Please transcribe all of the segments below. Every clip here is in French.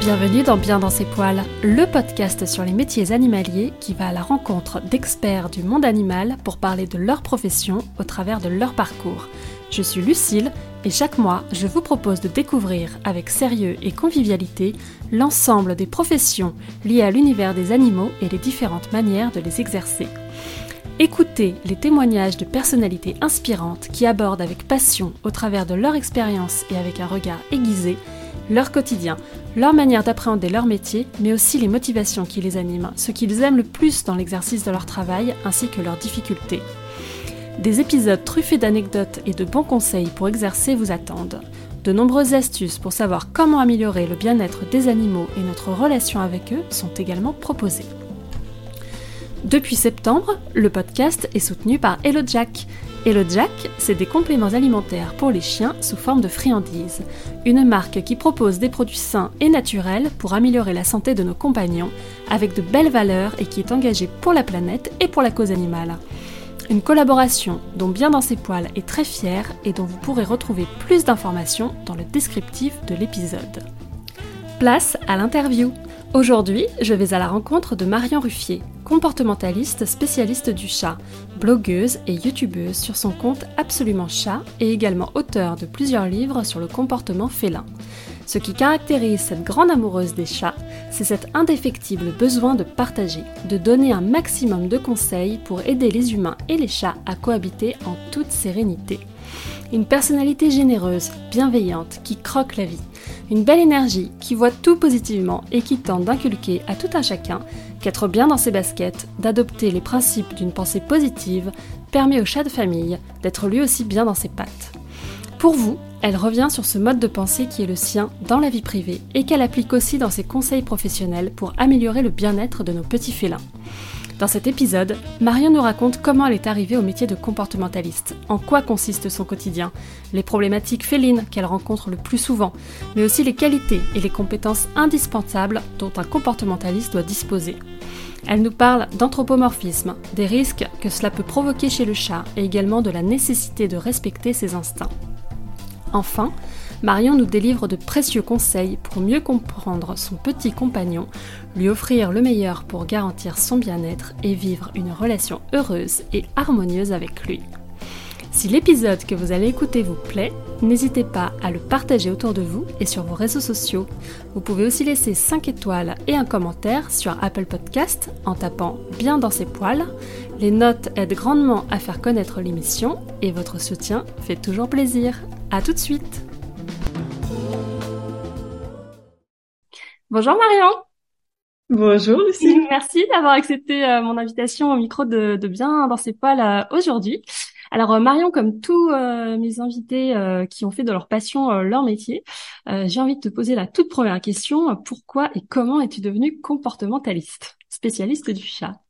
Bienvenue dans Bien dans ses poils, le podcast sur les métiers animaliers qui va à la rencontre d'experts du monde animal pour parler de leur profession au travers de leur parcours. Je suis Lucille et chaque mois, je vous propose de découvrir avec sérieux et convivialité l'ensemble des professions liées à l'univers des animaux et les différentes manières de les exercer. Écoutez les témoignages de personnalités inspirantes qui abordent avec passion, au travers de leur expérience et avec un regard aiguisé, leur quotidien, leur manière d'appréhender leur métier, mais aussi les motivations qui les animent, ce qu'ils aiment le plus dans l'exercice de leur travail, ainsi que leurs difficultés. Des épisodes truffés d'anecdotes et de bons conseils pour exercer vous attendent. De nombreuses astuces pour savoir comment améliorer le bien-être des animaux et notre relation avec eux sont également proposées. Depuis septembre, le podcast est soutenu par Hello Jack. Hello Jack, c'est des compléments alimentaires pour les chiens sous forme de friandises. Une marque qui propose des produits sains et naturels pour améliorer la santé de nos compagnons, avec de belles valeurs et qui est engagée pour la planète et pour la cause animale. Une collaboration dont Bien dans ses poils est très fière et dont vous pourrez retrouver plus d'informations dans le descriptif de l'épisode. Place à l'interview. Aujourd'hui, je vais à la rencontre de Marion Ruffier, comportementaliste spécialiste du chat, blogueuse et youtubeuse sur son compte Absolument Chat et également auteur de plusieurs livres sur le comportement félin. Ce qui caractérise cette grande amoureuse des chats, c'est cet indéfectible besoin de partager, de donner un maximum de conseils pour aider les humains et les chats à cohabiter en toute sérénité. Une personnalité généreuse, bienveillante, qui croque la vie. Une belle énergie qui voit tout positivement et qui tente d'inculquer à tout un chacun qu'être bien dans ses baskets, d'adopter les principes d'une pensée positive, permet au chat de famille d'être lui aussi bien dans ses pattes. Pour vous, elle revient sur ce mode de pensée qui est le sien dans la vie privée et qu'elle applique aussi dans ses conseils professionnels pour améliorer le bien-être de nos petits félins. Dans cet épisode, Marion nous raconte comment elle est arrivée au métier de comportementaliste, en quoi consiste son quotidien, les problématiques félines qu'elle rencontre le plus souvent, mais aussi les qualités et les compétences indispensables dont un comportementaliste doit disposer. Elle nous parle d'anthropomorphisme, des risques que cela peut provoquer chez le chat et également de la nécessité de respecter ses instincts. Enfin, Marion nous délivre de précieux conseils pour mieux comprendre son petit compagnon, lui offrir le meilleur pour garantir son bien-être et vivre une relation heureuse et harmonieuse avec lui. Si l'épisode que vous allez écouter vous plaît, n'hésitez pas à le partager autour de vous et sur vos réseaux sociaux. Vous pouvez aussi laisser 5 étoiles et un commentaire sur Apple Podcast en tapant bien dans ses poils. Les notes aident grandement à faire connaître l'émission et votre soutien fait toujours plaisir. A tout de suite Bonjour Marion. Bonjour Lucie. Merci d'avoir accepté euh, mon invitation au micro de, Bien dans ses poils euh, aujourd'hui. Alors euh, Marion, comme tous mes invités qui ont fait de leur passion leur métier, j'ai envie de te poser la toute première question. Pourquoi et comment es-tu devenue comportementaliste, spécialiste du chat?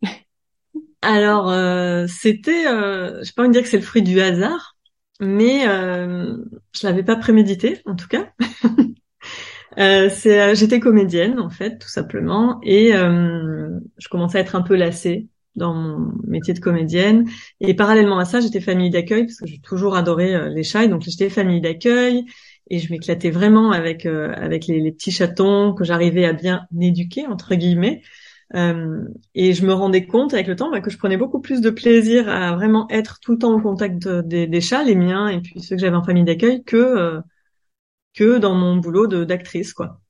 Alors c'était, je vais pas envie dire que c'est le fruit du hasard, mais je l'avais pas prémédité en tout cas. Euh, c'est, euh, j'étais comédienne en fait, tout simplement, et euh, je commençais à être un peu lassée dans mon métier de comédienne. Et parallèlement à ça, j'étais famille d'accueil parce que j'ai toujours adoré euh, les chats, et donc j'étais famille d'accueil et je m'éclatais vraiment avec avec les, petits chatons que j'arrivais à bien éduquer entre guillemets. et je me rendais compte avec le temps bah, que je prenais beaucoup plus de plaisir à vraiment être tout le temps au contact des, des chats, les miens et puis ceux que j'avais en famille d'accueil, que que dans mon boulot de d'actrice quoi.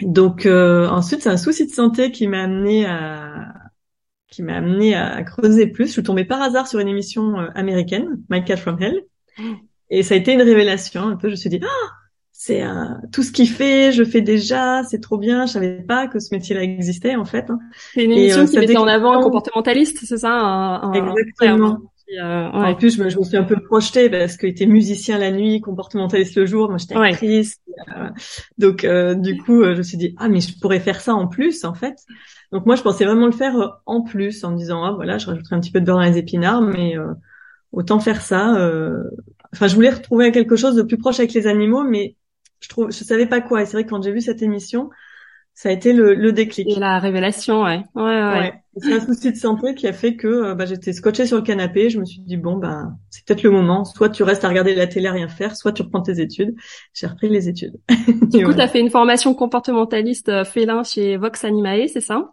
Donc euh, ensuite c'est un souci de santé qui m'a amené à qui m'a amené à creuser plus. Je suis tombée par hasard sur une émission euh, américaine, My Cat from Hell, et ça a été une révélation. Un peu, je me suis dit, ah, c'est euh, tout ce qu'il fait, je fais déjà, c'est trop bien. Je savais pas que ce métier-là existait en fait. Hein. C'est une émission qui mettait en avant un comportementaliste, c'est ça un, Exactement. Euh, en plus, je me, je me, suis un peu projetée parce que était musicien la nuit, comportementaliste le jour. Moi, j'étais actrice. Euh, donc, euh, du coup, je me suis dit ah mais je pourrais faire ça en plus en fait. Donc moi, je pensais vraiment le faire en plus en me disant ah voilà, je rajouterai un petit peu de beurre dans les épinards, mais autant faire ça. Enfin, je voulais retrouver quelque chose de plus proche avec les animaux, mais je trouve, je savais pas quoi. Et c'est vrai que quand j'ai vu cette émission, ça a été le, le déclic. Et la révélation, ouais. Ouais, ouais. ouais. C'est un souci de santé qui a fait que euh, bah, j'étais scotchée sur le canapé. Je me suis dit bon bah c'est peut-être le moment. Soit tu restes à regarder la télé à rien faire, soit tu reprends tes études. J'ai repris les études. Du coup, tu as fait une formation comportementaliste euh, félin chez Vox Animae, c'est ça?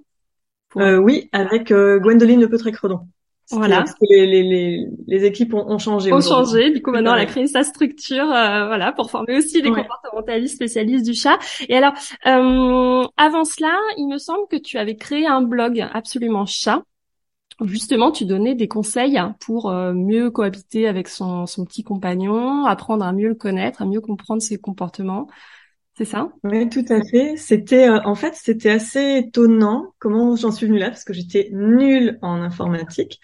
Euh, Oui, avec euh, Gwendoline Lepeutre-Credon. Voilà. les, les, les, les, équipes ont, ont changé. Ont changé. Du coup, maintenant, elle a créé sa structure, euh, voilà, pour former aussi des comportementalistes spécialistes du chat. Et alors, euh, avant cela, il me semble que tu avais créé un blog absolument chat. Justement, tu donnais des conseils pour euh, mieux cohabiter avec son, son petit compagnon, apprendre à mieux le connaître, à mieux comprendre ses comportements. C'est ça? Oui, tout à fait. C'était euh, en fait c'était assez étonnant comment j'en suis venue là parce que j'étais nulle en informatique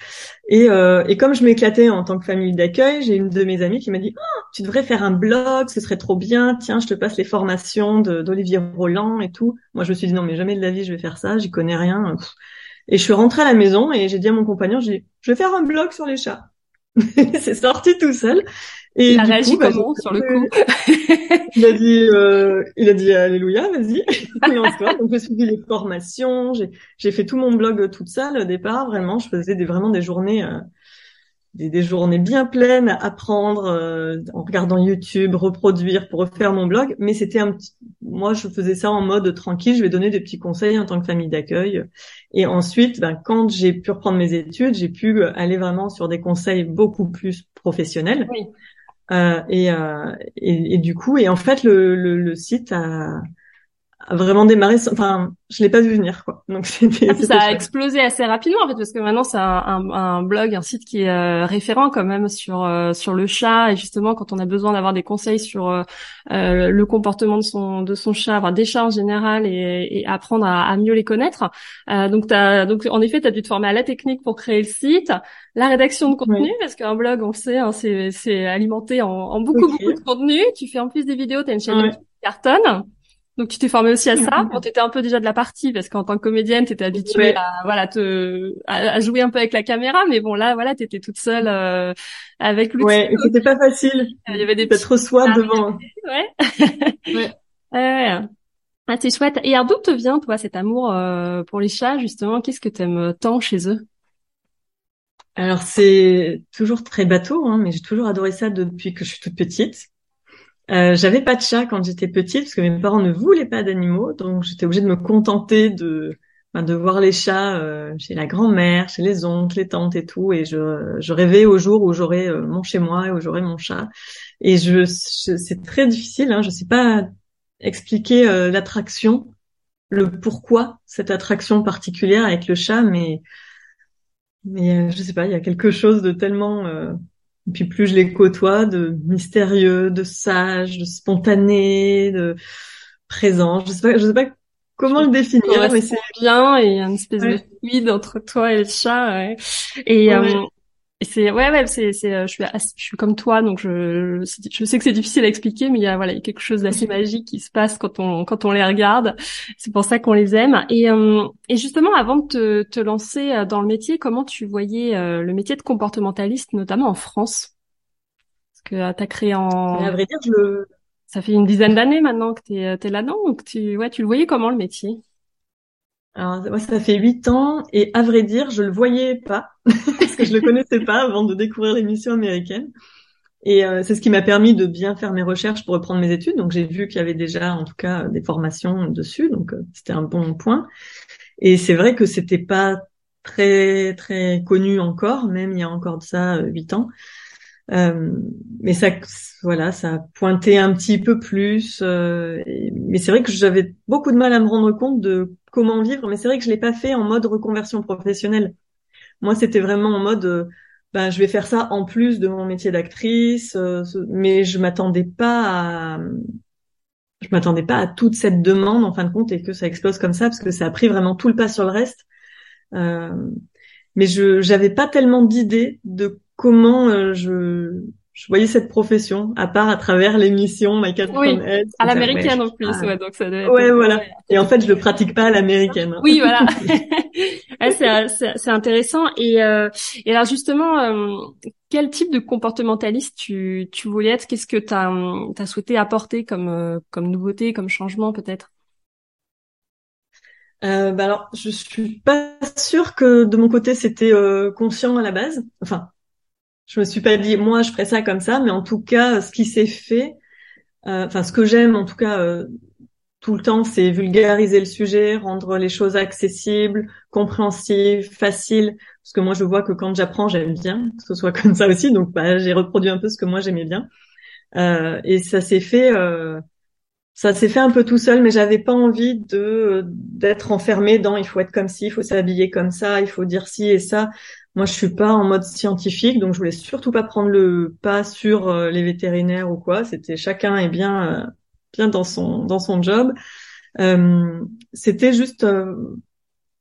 et, euh, et comme je m'éclatais en tant que famille d'accueil, j'ai une de mes amies qui m'a dit oh, tu devrais faire un blog, ce serait trop bien. Tiens, je te passe les formations d'Olivier Roland et tout. Moi, je me suis dit non mais jamais de la vie je vais faire ça, j'y connais rien. Et je suis rentrée à la maison et j'ai dit à mon compagnon, j'ai je vais faire un blog sur les chats. c'est sorti tout seul. Et il a réagi bah, comment sur le coup? Il a dit, euh, il a dit Alléluia, vas-y, lance-toi. Donc j'ai suivi les formations, j'ai j'ai fait tout mon blog toute seule au départ. Vraiment, je faisais des, vraiment des journées euh, des, des, journées bien pleines à apprendre euh, en regardant YouTube, reproduire pour refaire mon blog. Mais c'était un petit, moi je faisais ça en mode tranquille. Je vais donner des petits conseils en tant que famille d'accueil. Et ensuite, ben, quand j'ai pu reprendre mes études, j'ai pu aller vraiment sur des conseils beaucoup plus professionnels. Oui. Euh, et, euh, et, et, du coup, et en fait, le, le, le site a, a vraiment démarré. Enfin, je l'ai pas vu venir, quoi. Donc c'était. Ah, ça a explosé assez rapidement en fait, parce que maintenant c'est un, un, un, blog, un site qui est euh, référent quand même sur euh, sur le chat et justement quand on a besoin d'avoir des conseils sur euh, le comportement de son de son chat, enfin des chats en général et, et apprendre à, à, mieux les connaître. donc as, donc en effet, tu as dû te former à la technique pour créer le site, la rédaction de contenu parce qu'un blog, on le sait, hein, c'est c'est alimenté en, en beaucoup beaucoup de contenu. Tu fais en plus des vidéos, tu as une chaîne qui cartonne. Donc tu t'es formé aussi à ça. Bon, t'étais un peu déjà de la partie parce qu'en tant que comédienne, t'étais habituée à voilà te à, jouer un peu avec la caméra, mais bon là voilà, t'étais toute seule euh, avec l'outil. Ouais, et c'était pas facile. Il y avait des petits devant. Ouais. ouais. ouais. Ah, c'est chouette. Et d'où te vient toi cet amour euh, pour les chats justement? Qu'est-ce que t'aimes tant chez eux? Alors c'est toujours très bateau, hein, mais j'ai toujours adoré ça depuis que je suis toute petite. Euh, j'avais pas de chat quand j'étais petite parce que mes parents ne voulaient pas d'animaux, donc j'étais obligée de me contenter de ben, de voir les chats euh, chez la grand-mère, chez les oncles, les tantes et tout, et je, je rêvais au jour où j'aurais euh, mon chez moi et où j'aurais mon chat. Et je, c'est très difficile, hein, je sais pas expliquer euh, l'attraction, le pourquoi cette attraction particulière avec le chat, mais mais je sais pas, il y a quelque chose de tellement et puis plus je les côtoie, de mystérieux, de sage, de spontané, de présent. Je sais pas, je sais pas comment le définir, mais c'est bien et il y a une espèce de fluide entre toi et le chat. Ouais. Et, euh, et c'est ouais ouais c'est c'est euh, je suis je suis comme toi donc je je sais que c'est difficile à expliquer mais il y a voilà il y a quelque chose d'assez magique qui se passe quand on quand on les regarde. C'est pour ça qu'on les aime. Et euh, et justement avant de te, te lancer euh, dans le métier comment tu voyais le métier de comportementaliste notamment en France? Parce que tu as créé en à vrai dire je le ça fait une dizaine d'années maintenant que tu es, es là-dedans donc tu ouais tu le voyais comment le métier? Alors moi ça fait huit ans et à vrai dire je le voyais pas parce que je le connaissais pas avant de découvrir l'émission américaine. Et euh, c'est ce qui m'a permis de bien faire mes recherches pour reprendre mes études. Donc j'ai vu qu'il y avait déjà en tout cas des formations dessus. Donc euh, c'était un bon point. Et c'est vrai que c'était pas très très connu encore même il y a encore de ça euh, huit ans. Euh, mais ça, voilà, ça a pointé un petit peu plus. Euh, mais c'est vrai que j'avais beaucoup de mal à me rendre compte de comment vivre. Mais c'est vrai que je l'ai pas fait en mode reconversion professionnelle. Moi, c'était vraiment en mode, euh, ben, je vais faire ça en plus de mon métier d'actrice. mais je m'attendais pas à, je m'attendais pas à toute cette demande en fin de compte et que ça explose comme ça parce que ça a pris vraiment tout le pas sur le reste. mais je j'avais pas tellement d'idées de comment euh, je, je voyais cette profession, à part à travers l'émission My Cat oui, À l'américaine en plus, ouais, donc ça doit être... Ouais, voilà. Et en fait, je le pratique pas à l'américaine. Hein. Oui, voilà. c'est intéressant. Et, euh, et alors justement, euh, quel type de comportementaliste tu, tu voulais être? Qu'est-ce que tu as, as, souhaité apporter comme, comme nouveauté, comme changement peut-être? Euh, bah alors, je suis pas sûre que de mon côté c'était euh, conscient à la base. Enfin, je me suis pas dit moi je ferais ça comme ça, mais en tout cas, ce qui s'est fait, euh, enfin ce que j'aime en tout cas euh, tout le temps, c'est vulgariser le sujet, rendre les choses accessibles, compréhensibles, faciles. Parce que moi, je vois que quand j'apprends, j'aime bien que ce soit comme ça aussi. Donc, bah, j'ai reproduit un peu ce que moi j'aimais bien. Euh, et ça s'est fait, ça s'est fait un peu tout seul, mais j'avais pas envie de d'être enfermée dans il faut être comme ci, il faut s'habiller comme ça, il faut dire ci et ça. Moi, je suis pas en mode scientifique, donc je voulais surtout pas prendre le pas sur euh, les vétérinaires ou quoi. C'était chacun est bien euh, bien dans son dans son job. Euh, c'était juste euh,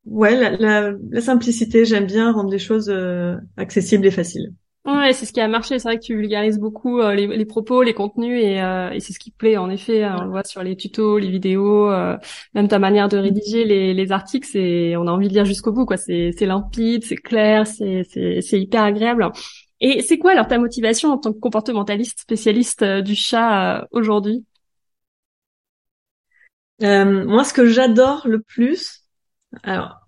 ouais la, la, la simplicité. J'aime bien rendre les choses euh, accessibles et faciles. Ouais, c'est ce qui a marché. C'est vrai que tu vulgarises beaucoup euh, les, propos, les contenus, et, euh, et c'est ce qui plaît. En effet, on le voit sur les tutos, les vidéos, euh, même ta manière de rédiger les, les articles. C'est, on a envie de lire jusqu'au bout, quoi. C'est, limpide, c'est clair, c'est, hyper agréable. Et c'est quoi alors ta motivation en tant que comportementaliste spécialiste du chat aujourd'hui? Euh, moi, ce que j'adore le plus, alors,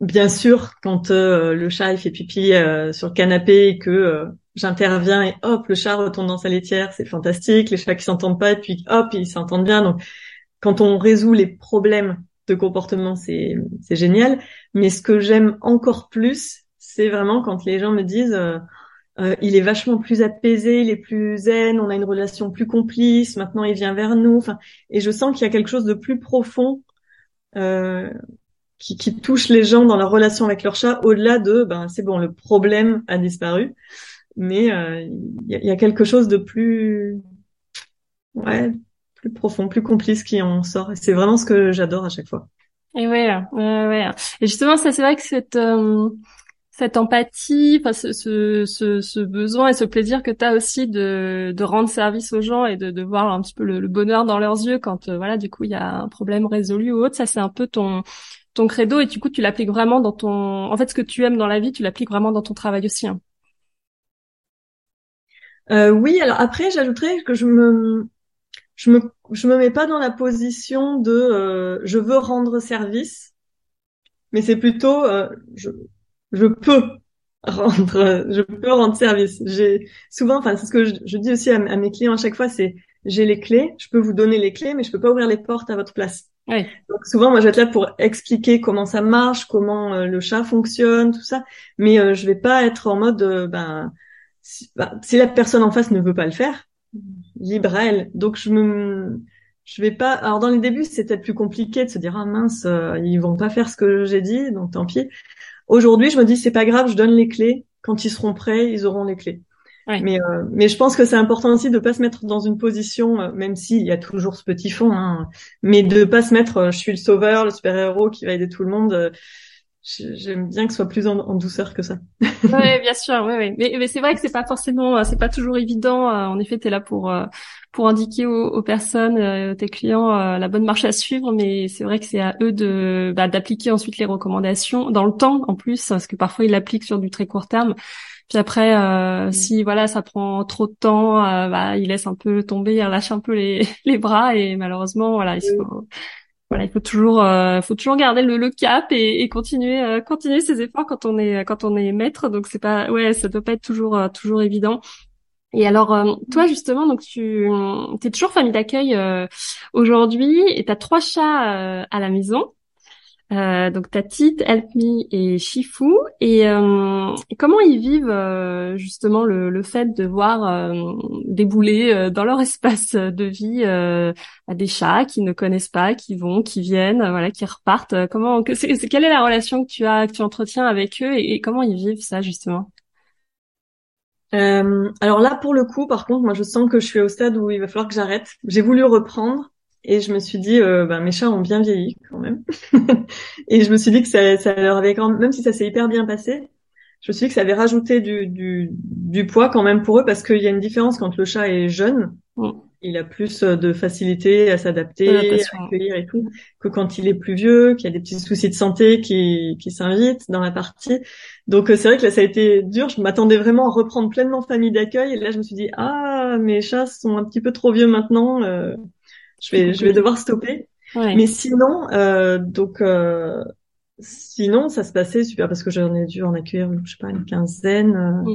bien sûr, quand euh, le chat il fait pipi euh, sur le canapé et que euh, j'interviens et hop, le chat retourne dans sa laitière, c'est fantastique. Les chats qui s'entendent pas et puis hop, ils s'entendent bien. Donc, quand on résout les problèmes de comportement, c'est c'est génial. Mais ce que j'aime encore plus, c'est vraiment quand les gens me disent euh, il est vachement plus apaisé, il est plus zen, on a une relation plus complice, maintenant il vient vers nous. Enfin, et je sens qu'il y a quelque chose de plus profond euh, qui, qui, touche les gens dans leur relation avec leur chat, au-delà de ben c'est bon, le problème a disparu, mais euh, il y, a, quelque chose de plus ouais, plus profond, plus complice qui en sort. C'est vraiment ce que j'adore à chaque fois. Et ouais, ouais, ouais. Et justement, ça c'est vrai que cette euh, cette empathie, enfin ce, ce, ce, besoin et ce plaisir que tu as aussi de, de rendre service aux gens et de, de voir un petit peu le, bonheur dans leurs yeux quand euh, voilà du coup il y a un problème résolu ou autre, ça c'est un peu ton ton credo et du coup tu l'appliques vraiment dans ton en fait ce que tu aimes dans la vie, tu l'appliques vraiment dans ton travail aussi. Hein. Euh, oui, alors après j'ajouterais que je me je me je me mets pas dans la position de euh, je veux rendre service, mais c'est plutôt je je peux rendre, je peux rendre service. J'ai souvent, enfin, c'est ce que je, dis aussi à, mes clients à chaque fois, c'est j'ai les clés, je peux vous donner les clés, mais je peux pas ouvrir les portes à votre place. Donc souvent, moi, je vais être là pour expliquer comment ça marche, comment euh, le chat fonctionne, tout ça, mais euh, je vais pas être en mode, euh, ben, si, ben, si, la personne en face ne veut pas le faire, libre à elle. Donc je me, je vais pas. Alors dans les débuts, peut-être plus compliqué de se dire ah mince, ils vont pas faire ce que j'ai dit, donc tant pis. Aujourd'hui, je me dis c'est pas grave, je donne les clés. Quand ils seront prêts, ils auront les clés. Mais euh, mais je pense que c'est important aussi de pas se mettre dans une position, euh, même s'il y a toujours ce petit fond, hein, mais de pas se mettre, euh, je suis le sauveur, le super héros qui va aider tout le monde. J'aime bien que ce soit plus en, douceur que ça. oui, bien sûr, oui, oui. Mais, mais c'est vrai que c'est pas forcément, c'est pas toujours évident. En effet, tu es là pour pour indiquer aux, personnes, euh, tes clients, euh, la bonne marche à suivre, mais c'est vrai que c'est à eux de bah, d'appliquer ensuite les recommandations dans le temps en plus, parce que parfois ils l'appliquent sur du très court terme. Puis après, euh, mm. si voilà, ça prend trop de temps, bah, ils laissent un peu tomber, ils relâchent un peu les, les bras et malheureusement, voilà, il faut, voilà, il faut toujours, faut toujours garder le, le cap et, et continuer, continuer ses efforts quand on est, quand on est maître. Donc c'est pas, ouais, ça doit pas être toujours, toujours évident. Et alors, euh, toi justement, donc tu es toujours famille d'accueil euh, aujourd'hui et tu as trois chats euh, à la maison. Donc ta Tite, Help Me et Shifu. Et, comment ils vivent justement le, le, fait de voir débouler dans leur espace de vie des chats qui ne connaissent pas, qui vont, qui viennent, voilà, qui repartent. Comment, que, quelle est la relation que tu as, que tu entretiens avec eux et comment ils vivent ça justement? Euh, alors là, pour le coup, par contre, moi, je sens que je suis au stade où il va falloir que j'arrête. J'ai voulu reprendre et je me suis dit, euh, bah, mes chats ont bien vieilli quand même. et je me suis dit que ça, ça leur avait quand même, même si ça s'est hyper bien passé, je me suis dit que ça avait rajouté du, du, du poids quand même pour eux parce qu'il y a une différence quand le chat est jeune. Mm il a plus euh, de facilité à s'adapter, à accueillir et tout, que quand il est plus vieux, qu'il y a des petits soucis de santé qui, qui s'invitent dans la partie. Donc euh, c'est vrai que là ça a été dur. Je m'attendais vraiment à reprendre pleinement famille d'accueil et là je me suis dit ah mes chats sont un petit peu trop vieux maintenant, euh, je vais je vais devoir stopper. Mais sinon, euh, donc, euh, sinon, ça se passait super parce que j'en ai dû en accueillir, je sais pas, une quinzaine. Euh.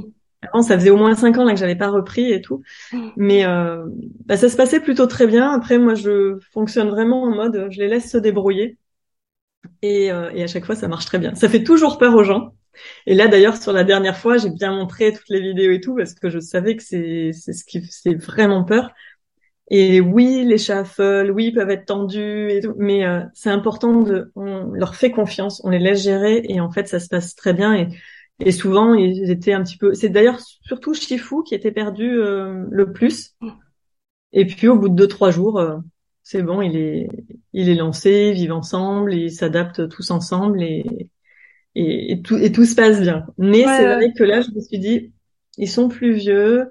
Avant, ça faisait au moins cinq ans là que j'avais pas repris et tout. Mais euh, bah, ça se passait plutôt très bien. Après, moi, je fonctionne vraiment en mode, je les laisse se débrouiller. Et, euh, et à chaque fois, ça marche très bien. Ça fait toujours peur aux gens. Et là, d'ailleurs, sur la dernière fois, j'ai bien montré toutes les vidéos et tout parce que je savais que c'est c'est ce qui fait vraiment peur. Et oui, les shuffles, oui, ils peuvent être tendus et tout, mais euh, c'est important de, on leur fait confiance, on les laisse gérer et en fait, ça se passe très bien et et souvent ils étaient un petit peu. C'est d'ailleurs surtout Shifu qui était perdu euh, le plus. Et puis au bout de deux trois jours, euh, c'est bon, il est il est lancé, ils vivent ensemble, ils s'adaptent tous ensemble et et, tout, et tout se passe bien. Mais c'est vrai que là, je me suis dit, ils sont plus vieux,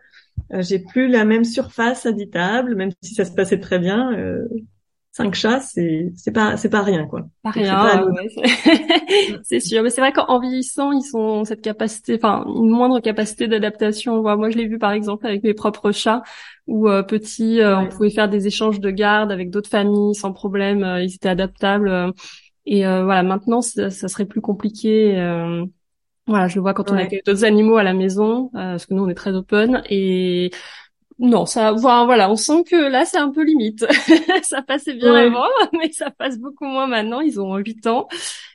j'ai plus la même surface habitable, même si ça se passait très bien. Euh, cinq chats, c'est c'est pas c'est pas rien quoi. Pas rien, c'est sûr. Mais c'est vrai qu'en vieillissant, ils ont cette capacité, enfin une moindre capacité d'adaptation. Moi, je l'ai vu par exemple avec mes propres chats, où euh, petits, euh, on pouvait faire des échanges de garde avec d'autres familles sans problème. ils étaient adaptables. Et euh, voilà, maintenant, ça, serait plus compliqué. Voilà, je le vois quand on accueille d'autres animaux à la maison, euh, parce que nous, on est très open. Et non, ça, voilà, on sent que là, c'est un peu limite. ça passait bien avant, mais ça passe beaucoup moins maintenant. Ils ont 8 ans.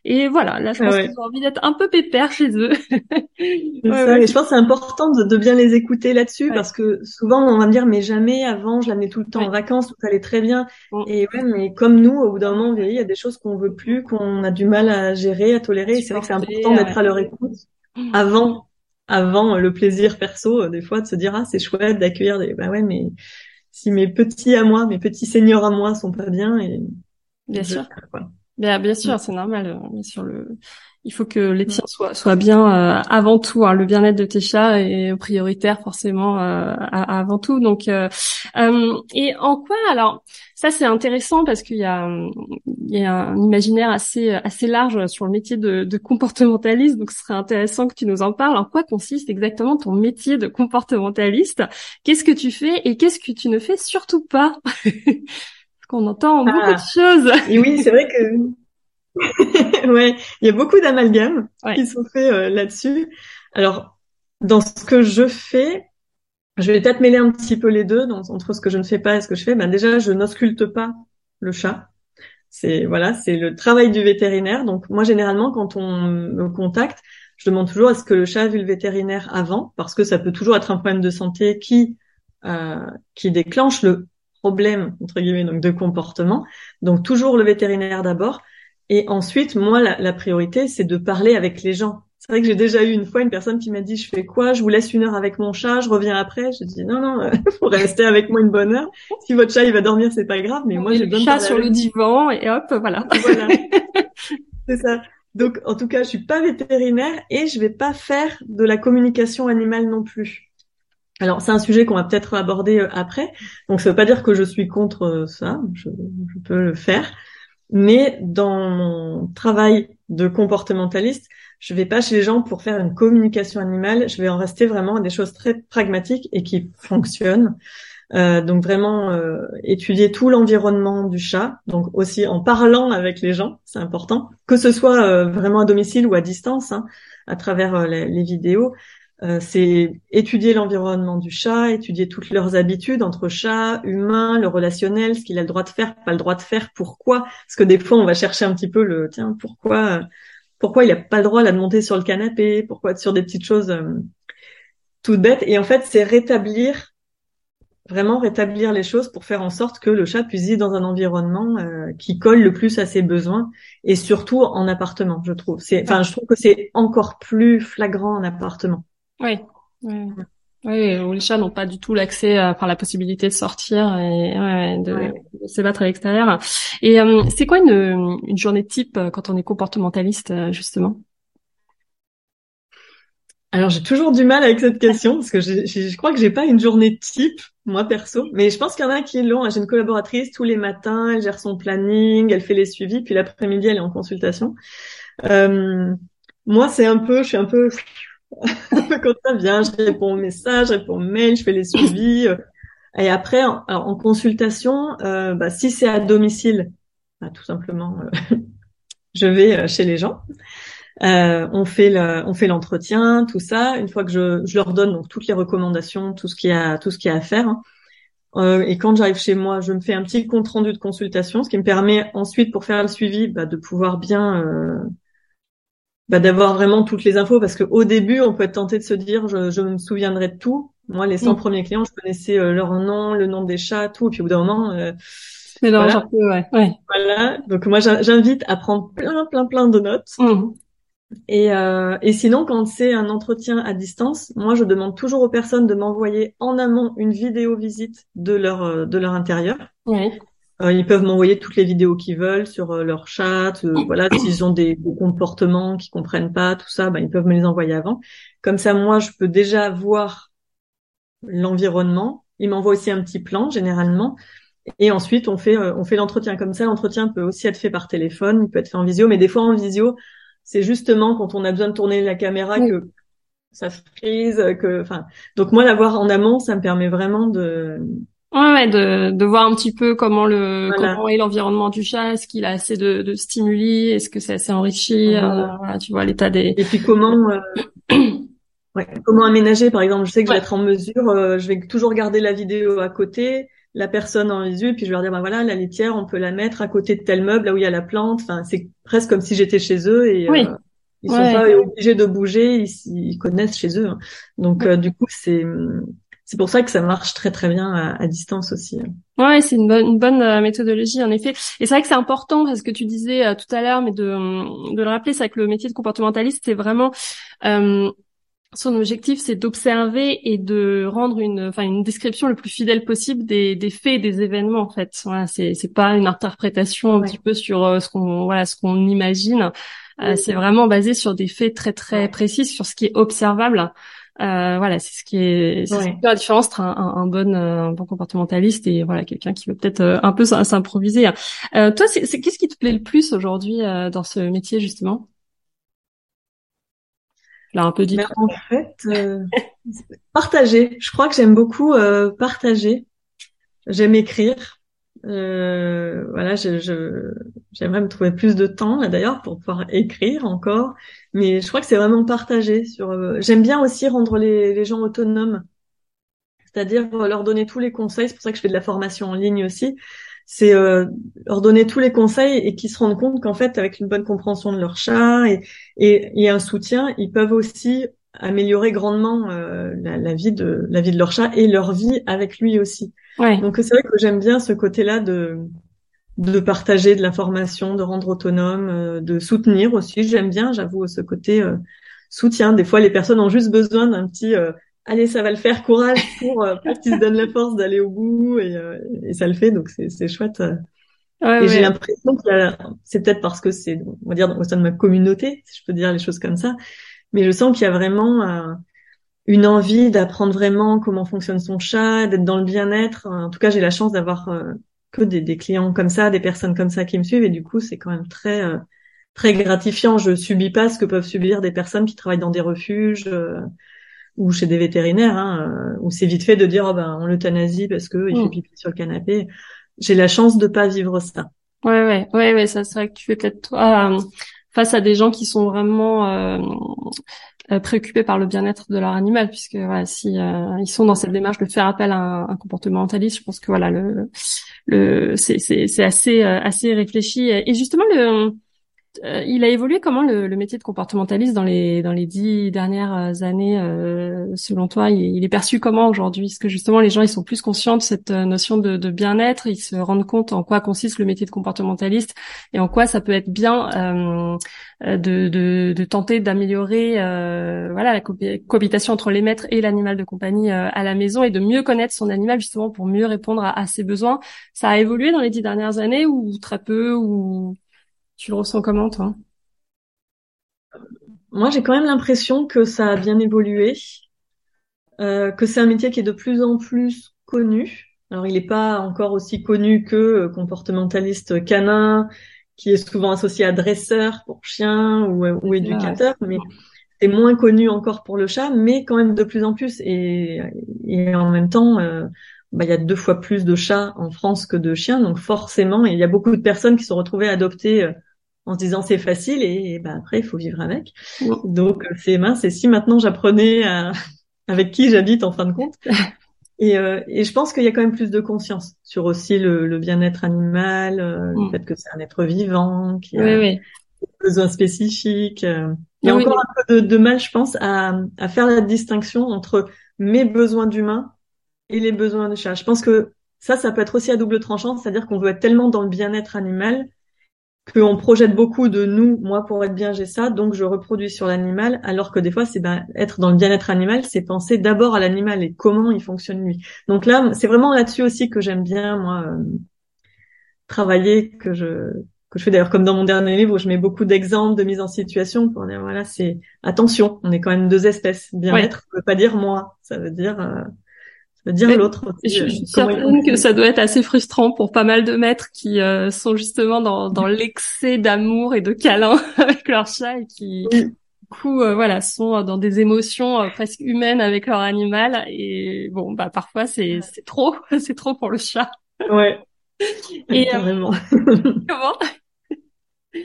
Et voilà, là, je pense qu'ils ont envie d'être un peu pépères chez eux. ça, et je pense que c'est important de, de, bien les écouter là-dessus parce que souvent, on va me dire, mais jamais avant, je l'amenais tout le temps en vacances, tout allait très bien. Mm. Et ouais, mais comme nous, au bout d'un moment, il y a des choses qu'on veut plus, qu'on a du mal à gérer, à tolérer. Et c'est vrai que c'est important d'être à leur écoute avant avant le plaisir perso, euh, des fois, de se dire ah c'est chouette d'accueillir des bah ouais mais si mes petits à moi, mes petits seigneurs à moi sont pas bien et bien sûr. Bien, bien sûr, c'est normal. Euh, bien sûr, le il faut que les tiens soient, soient bien euh, avant tout. Hein, le bien-être de tes chats est prioritaire forcément euh, avant tout. Donc, euh, et en quoi alors ça c'est intéressant parce qu'il y a, il y a un imaginaire assez assez large sur le métier de, de comportementaliste. Donc, ce serait intéressant que tu nous en parles. En quoi consiste exactement ton métier de comportementaliste? Qu'est-ce que tu fais et qu'est-ce que tu ne fais surtout pas? Parce qu'on entend beaucoup de ah. choses. Et oui, c'est vrai que ouais, il y a beaucoup d'amalgames qui sont faits euh, là-dessus. Alors, dans ce que je fais, je vais peut-être mêler un petit peu les deux, donc, entre ce que je ne fais pas et ce que je fais. Ben déjà, je n'ausculte pas le chat. C'est voilà, c'est le travail du vétérinaire. Donc moi, généralement, quand on me contacte, je demande toujours est-ce que le chat a vu le vétérinaire avant, parce que ça peut toujours être un problème de santé qui euh, qui déclenche le problème entre guillemets donc de comportement. Donc toujours le vétérinaire d'abord. Et ensuite, moi, la, la priorité, c'est de parler avec les gens. C'est vrai que j'ai déjà eu une fois une personne qui m'a dit je fais quoi? Je vous laisse une heure avec mon chat, je reviens après. Je dis non non, il faut rester avec moi une bonne heure. Si votre chat il va dormir, c'est pas grave, mais moi j'ai besoin de chat sur le divan et hop voilà. Voilà. c'est ça. Donc en tout cas, je suis pas vétérinaire et je vais pas faire de la communication animale non plus. Alors c'est un sujet qu'on va peut-être aborder euh, après. Donc ça veut pas dire que je suis contre euh, ça. Je, je peux le faire. Mais dans mon travail de comportementaliste, je vais pas chez les gens pour faire une communication animale. Je vais en rester vraiment à des choses très pragmatiques et qui fonctionnent. Euh, donc vraiment euh, étudier tout l'environnement du chat, donc aussi en parlant avec les gens, c'est important, que ce soit euh, vraiment à domicile ou à distance, hein, à travers les, vidéos. Euh, c'est étudier l'environnement du chat, étudier toutes leurs habitudes entre chat, humain, le relationnel, ce qu'il a le droit de faire, pas le droit de faire, pourquoi? Parce que des fois, on va chercher un petit peu le, tiens, pourquoi, pourquoi il a pas le droit de monter sur le canapé, pourquoi sur des petites choses euh, toutes bêtes. Et en fait, c'est rétablir, vraiment rétablir les choses pour faire en sorte que le chat puisse vivre dans un environnement euh, qui colle le plus à ses besoins et surtout en appartement, je trouve. Enfin, je trouve que c'est encore plus flagrant en appartement. Oui. oui. Oui, où les chats n'ont pas du tout l'accès, euh, enfin la possibilité de sortir et ouais, de, se battre à l'extérieur. Et euh, c'est quoi une, une, journée type euh, quand on est comportementaliste justement? Alors j'ai toujours du mal avec cette question parce que je, je crois que j'ai pas une journée type moi perso, mais je pense qu'il y en a qui l'ont. J'ai une collaboratrice tous les matins, elle gère son planning, elle fait les suivis, puis l'après-midi elle est en consultation. moi c'est un peu, je suis un peu quand ça vient, je réponds aux messages, je réponds aux mails, je fais les suivis. Euh. et après, en, en consultation, euh, bah, si c'est à domicile, bah, tout simplement, je vais chez les gens. on fait le, on fait l'entretien, tout ça. Une fois que je, je leur donne donc toutes les recommandations, tout ce qu'il y a, tout ce qu'il y a à faire. Hein. Euh, et quand j'arrive chez moi, je me fais un petit compte rendu de consultation, ce qui me permet ensuite, pour faire le suivi, bah, de pouvoir bien, euh, bah, d'avoir vraiment toutes les infos, parce qu'au début, on peut être tenté de se dire, je, je me souviendrai de tout. Moi, les 100 premiers clients, je connaissais euh, leur nom, le nom des chats, tout. Et puis au bout d'un moment, voilà. ouais. ouais. Voilà. Donc moi, j'invite à prendre plein, plein, plein de notes. Mmh. Et, euh, et sinon, quand c'est un entretien à distance, moi, je demande toujours aux personnes de m'envoyer en amont une vidéo visite de leur euh, de leur intérieur. Euh, ils peuvent m'envoyer toutes les vidéos qu'ils veulent sur euh, leur chat. Euh, voilà, s'ils ont des, des, comportements qu'ils comprennent pas, tout ça, ben, ils peuvent me les envoyer avant. Comme ça, moi, je peux déjà voir l'environnement. Ils m'envoient aussi un petit plan généralement. Et ensuite, on fait on fait l'entretien comme ça. L'entretien peut aussi être fait par téléphone, il peut être fait en visio, mais des fois en visio, c'est justement quand on a besoin de tourner la caméra que ça frise, que, enfin, donc moi l'avoir en amont, ça me permet vraiment de Ouais, ouais, de, de voir un petit peu comment le comment est l'environnement du chat, est-ce qu'il a assez de, de stimuli, est-ce que c'est assez enrichi, euh, voilà. tu vois l'état des. Et puis comment euh... ouais, comment aménager, par exemple, je sais que je vais être en mesure, euh, je vais toujours garder la vidéo à côté, la personne en visu, puis je vais leur dire, ben voilà, la litière, on peut la mettre à côté de tel meuble, là où il y a la plante. Enfin, c'est presque comme si j'étais chez eux et euh, ils sont pas obligés de bouger, ils, connaissent chez eux. Hein. Donc, euh, du coup, c'est c'est pour ça que ça marche très très bien à, distance aussi. Hein. Ouais, c'est une bonne, une bonne euh, méthodologie en effet. Et c'est vrai que c'est important parce que tu disais tout à l'heure, mais de, de le rappeler, c'est que le métier de comportementaliste, c'est vraiment son objectif, c'est d'observer et de rendre une, enfin, une description le plus fidèle possible des, des faits et des événements. En fait, voilà, c'est c'est pas une interprétation un petit peu sur euh, ce qu'on voilà ce qu'on imagine. Euh, c'est vraiment basé sur des faits très très précis, sur ce qui est observable. Euh, voilà, c'est ce qui est, c'est la différence entre un, un, bon un bon comportementaliste et voilà quelqu'un qui veut peut-être un peu s'improviser. toi, c'est qu'est-ce qui te plaît le plus aujourd'hui dans ce métier justement? Un peu dit. en fait, euh, partager. Je crois que j'aime beaucoup euh, partager. J'aime écrire. Euh, voilà, je, j'aimerais me trouver plus de temps là d'ailleurs pour pouvoir écrire encore. Mais je crois que c'est vraiment partager. Sur, j'aime bien aussi rendre les, les gens autonomes, c'est-à-dire leur donner tous les conseils. C'est pour ça que je fais de la formation en ligne aussi c'est euh, leur donner tous les conseils et qu'ils se rendent compte qu'en fait, avec une bonne compréhension de leur chat et, et, un soutien, ils peuvent aussi améliorer grandement euh, la, vie de la vie de leur chat et leur vie avec lui aussi. Ouais. Donc c'est vrai que j'aime bien ce côté-là de de partager de l'information, de rendre autonome, euh, de soutenir aussi. J'aime bien, j'avoue, ce côté soutien. Des fois, les personnes ont juste besoin d'un petit allez, ça va le faire, courage pour, euh, pour qu'ils se donnent la force d'aller au bout et, euh, et, ça le fait, donc c'est chouette. Ouais, et j'ai l'impression que c'est peut-être parce que c'est, on va dire, au sein de ma communauté, si je peux dire les choses comme ça, mais je sens qu'il y a vraiment euh, une envie d'apprendre vraiment comment fonctionne son chat, d'être dans le bien-être. En tout cas, j'ai la chance d'avoir que des, des, clients comme ça, des personnes comme ça qui me suivent, et du coup, c'est quand même très très gratifiant. Je subis pas ce que peuvent subir des personnes qui travaillent dans des refuges ou chez des vétérinaires, hein, euh, où c'est vite fait de dire oh ben on l'euthanasie parce que il fait mm. pipi sur le canapé. J'ai la chance de pas vivre ça. Ouais ouais ouais ouais ça c'est vrai que tu fais peut-être toi euh, face à des gens qui sont vraiment euh, euh préoccupés par le bien-être de leur animal puisque voilà, si ils sont dans cette démarche de faire appel à un, comportementaliste, je pense que voilà c'est assez assez réfléchi. Et justement le euh, il a évolué comment le, métier de comportementaliste dans les dans les dix dernières années euh, selon toi? Il, est perçu comment aujourd'hui? Est-ce que justement les gens ils sont plus conscients de cette euh, notion de, bien-être? Ils se rendent compte en quoi consiste le métier de comportementaliste et en quoi ça peut être bien de, de, tenter d'améliorer voilà la cohabitation entre les maîtres et l'animal de compagnie à la maison et de mieux connaître son animal justement pour mieux répondre à, à ses besoins? Ça a évolué dans les dix dernières années ou très peu ou tu le ressens comment, toi? Moi, j'ai quand même l'impression que ça a bien évolué, euh, que c'est un métier qui est de plus en plus connu. Alors, il n'est pas encore aussi connu que euh, comportementaliste canin, qui est souvent associé à dresseur pour chien ou, ou éducateur, mais c'est moins connu encore pour le chat, mais quand même de plus en plus. Et, et en même temps, euh, bah, il y a deux fois plus de chats en France que de chiens, donc forcément, il y a beaucoup de personnes qui se sont retrouvées adoptées euh, en se disant c'est facile et, bah, après il faut vivre avec. Donc c'est mince. Et si maintenant j'apprenais à... avec qui j'habite en fin de compte. Et, euh, et je pense qu'il y a quand même plus de conscience sur aussi le, le bien-être animal, euh, le mm. fait que c'est un être vivant, qui a des besoins spécifiques. il y a encore un peu de, de, mal, je pense, à, à faire la distinction entre mes besoins d'humain et les besoins de chat. Je pense que ça, ça peut être aussi à double tranchant, c'est-à-dire qu'on veut être tellement dans le bien-être animal qu'on projette beaucoup de nous, moi pour être bien j'ai ça, donc je reproduis sur l'animal, alors que des fois c'est ben, être dans le bien-être animal, c'est penser d'abord à l'animal et comment il fonctionne lui. Donc là, c'est vraiment là-dessus aussi que j'aime bien moi euh, travailler, que je que je fais d'ailleurs comme dans mon dernier livre où je mets beaucoup d'exemples de mise en situation pour dire voilà c'est attention, on est quand même deux espèces. Bien-être, ça veut pas dire moi, ça veut dire euh, dire l'autre. Je, euh, suis certaine que ça doit être assez frustrant pour pas mal de maîtres qui euh, sont justement dans, dans l'excès d'amour et de câlin avec leur chat et qui, du coup, euh, voilà, sont dans des émotions presque humaines avec leur animal. Et bon, bah parfois c'est c'est trop, c'est trop pour le chat. Ouais. Et comment?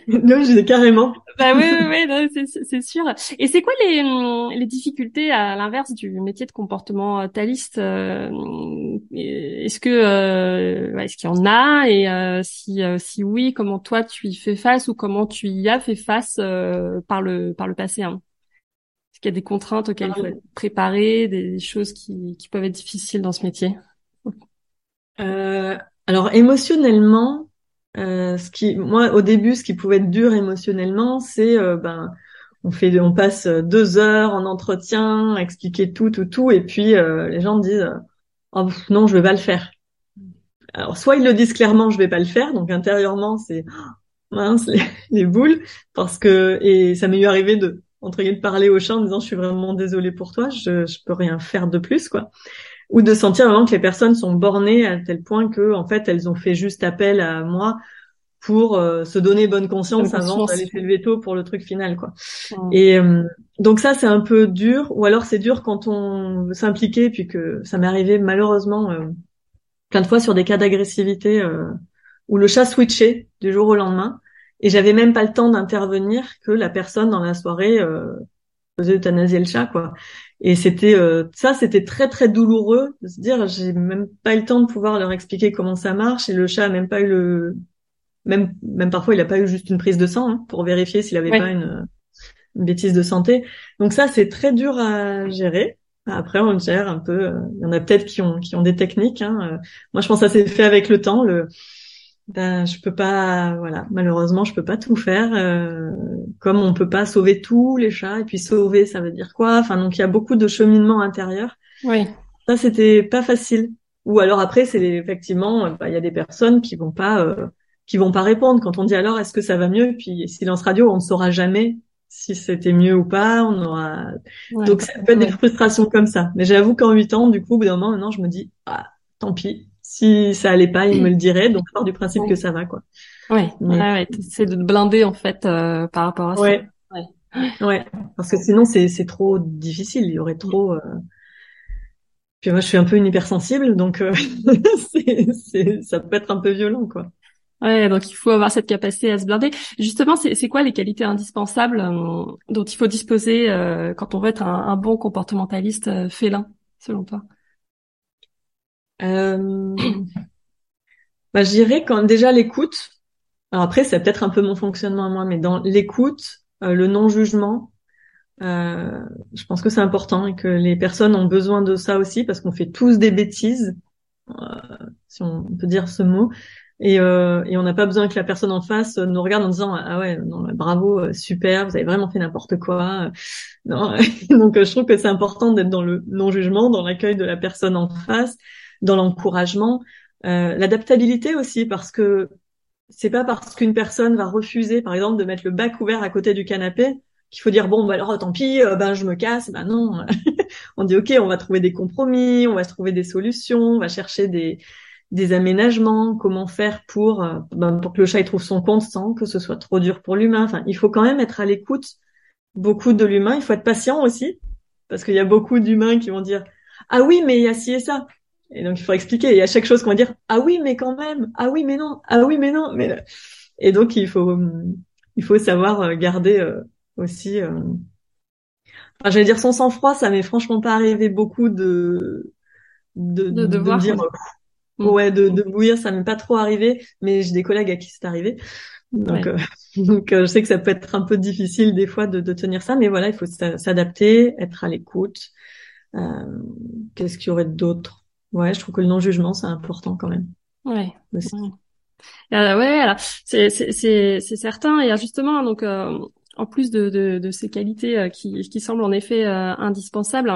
Non, je dis carrément. Bah oui, oui, oui c'est sûr. Et c'est quoi les, les difficultés à l'inverse du métier de comportementaliste euh, Est-ce que euh, est-ce qu'il y en a? Et euh, si si oui, comment toi tu y fais face ou comment tu y as fait face par le par le passé hein? Est-ce qu'il y a des contraintes auxquelles il faut être préparé, des choses qui qui peuvent être difficiles dans ce métier? Alors émotionnellement, euh, ce qui, moi, au début, ce qui pouvait être dur émotionnellement, c'est euh, ben, on fait, on passe deux heures en entretien, expliquer tout, tout, tout, et puis euh, les gens disent, oh, non, je vais pas le faire. Alors, soit ils le disent clairement, je vais pas le faire, donc intérieurement, c'est oh, mince les, les, boules, parce que et ça m'est eu arrivé de entre guillemets de parler au chat en disant, je suis vraiment désolée pour toi, je, je peux rien faire de plus, quoi ou de sentir vraiment que les personnes sont bornées à tel point que en fait elles ont fait juste appel à moi pour euh, se donner bonne conscience avant d'aller faire le veto pour le truc final quoi. Et euh, donc ça c'est un peu dur ou alors c'est dur quand on veut s'impliquer puis que ça m'est arrivé malheureusement euh, plein de fois sur des cas d'agressivité où le chat switchait du jour au lendemain et j'avais même pas le temps d'intervenir que la personne dans la soirée faisait euthanasier le chat quoi. Et c'était euh, ça, c'était très très douloureux de se dire j'ai même pas eu le temps de pouvoir leur expliquer comment ça marche et le chat a même pas eu le même même parfois il a pas eu juste une prise de sang hein, pour vérifier s'il avait pas une, une, bêtise de santé. Donc ça c'est très dur à gérer. Après on gère un peu. Euh, il y en a peut-être qui ont qui ont des techniques. Hein. Euh, moi je pense que ça s'est fait avec le temps. Le ben je peux pas voilà. Malheureusement je peux pas tout faire euh, comme on peut pas sauver tous les chats et puis sauver ça veut dire quoi? Enfin donc il y a beaucoup de cheminement intérieur. Oui. Ça c'était pas facile. Ou alors après c'est effectivement bah, il y a des personnes qui vont pas euh, qui vont pas répondre. Quand on dit alors est-ce que ça va mieux? Puis silence radio on ne saura jamais si c'était mieux ou pas. On aura donc ça peut être des frustrations comme ça. Mais j'avoue qu'en huit ans du coup au bout d'un moment maintenant je me dis ah tant pis si ça allait pas, il me le dirait. Donc, je pars du principe que ça va, quoi. Ouais, ouais, c'est de blinder en fait euh, par rapport à ça. Ouais. ouais, parce que sinon c'est c'est trop difficile. Il y aurait trop. Euh... Puis moi, je suis un peu une hypersensible, donc euh... c'est ça peut être un peu violent, quoi. Ouais, donc il faut avoir cette capacité à se blinder. Justement, c'est quoi les qualités indispensables euh, dont il faut disposer euh, quand on veut être un, un bon comportementaliste euh, félin, selon toi? Euh, bah, je dirais quand déjà l'écoute. Alors après, c'est peut-être un peu mon fonctionnement à moi, mais dans l'écoute, euh, le non-jugement, euh, je pense que c'est important et que les personnes ont besoin de ça aussi parce qu'on fait tous des bêtises, euh, si on peut dire ce mot, et, euh, et on n'a pas besoin que la personne en face nous regarde en disant ah ouais non bravo super vous avez vraiment fait n'importe quoi non donc je trouve que c'est important d'être dans le non jugement dans l'accueil de la personne en face dans l'encouragement, euh, l'adaptabilité aussi, parce que c'est pas parce qu'une personne va refuser, par exemple, de mettre le bac ouvert à côté du canapé qu'il faut dire bon bah alors tant pis, euh, ben je me casse. Ben non, on dit ok, on va trouver des compromis, on va trouver des solutions, on va chercher des des aménagements, comment faire pour euh, ben, pour que le chat il trouve son compte sans que ce soit trop dur pour l'humain. Enfin, il faut quand même être à l'écoute beaucoup de l'humain. Il faut être patient aussi parce qu'il y a beaucoup d'humains qui vont dire ah oui mais il y a ci et ça Et donc il faut expliquer. Et à chaque chose qu'on va dire ah oui mais quand même, ah oui mais non, ah oui mais non, mais et donc il faut il faut savoir garder aussi. Enfin, j'allais dire son sang-froid, ça m'est franchement pas arrivé beaucoup de de, de, de, dire mm. ouais de, de bouillir, ça m'est pas trop arrivé, mais j'ai des collègues à qui c'est arrivé. Donc, euh, donc euh, je sais que ça peut être un peu difficile des fois de, de tenir ça, mais voilà, il faut s'adapter, être à l'écoute. Euh, Qu'est-ce qu'il y aurait d'autre? Ouais, je trouve que le non-jugement c'est important quand même. Ouais. Euh, ouais, alors c'est c'est c'est certain et justement donc euh, en plus de, de, de ces qualités qui qui semblent en effet indispensables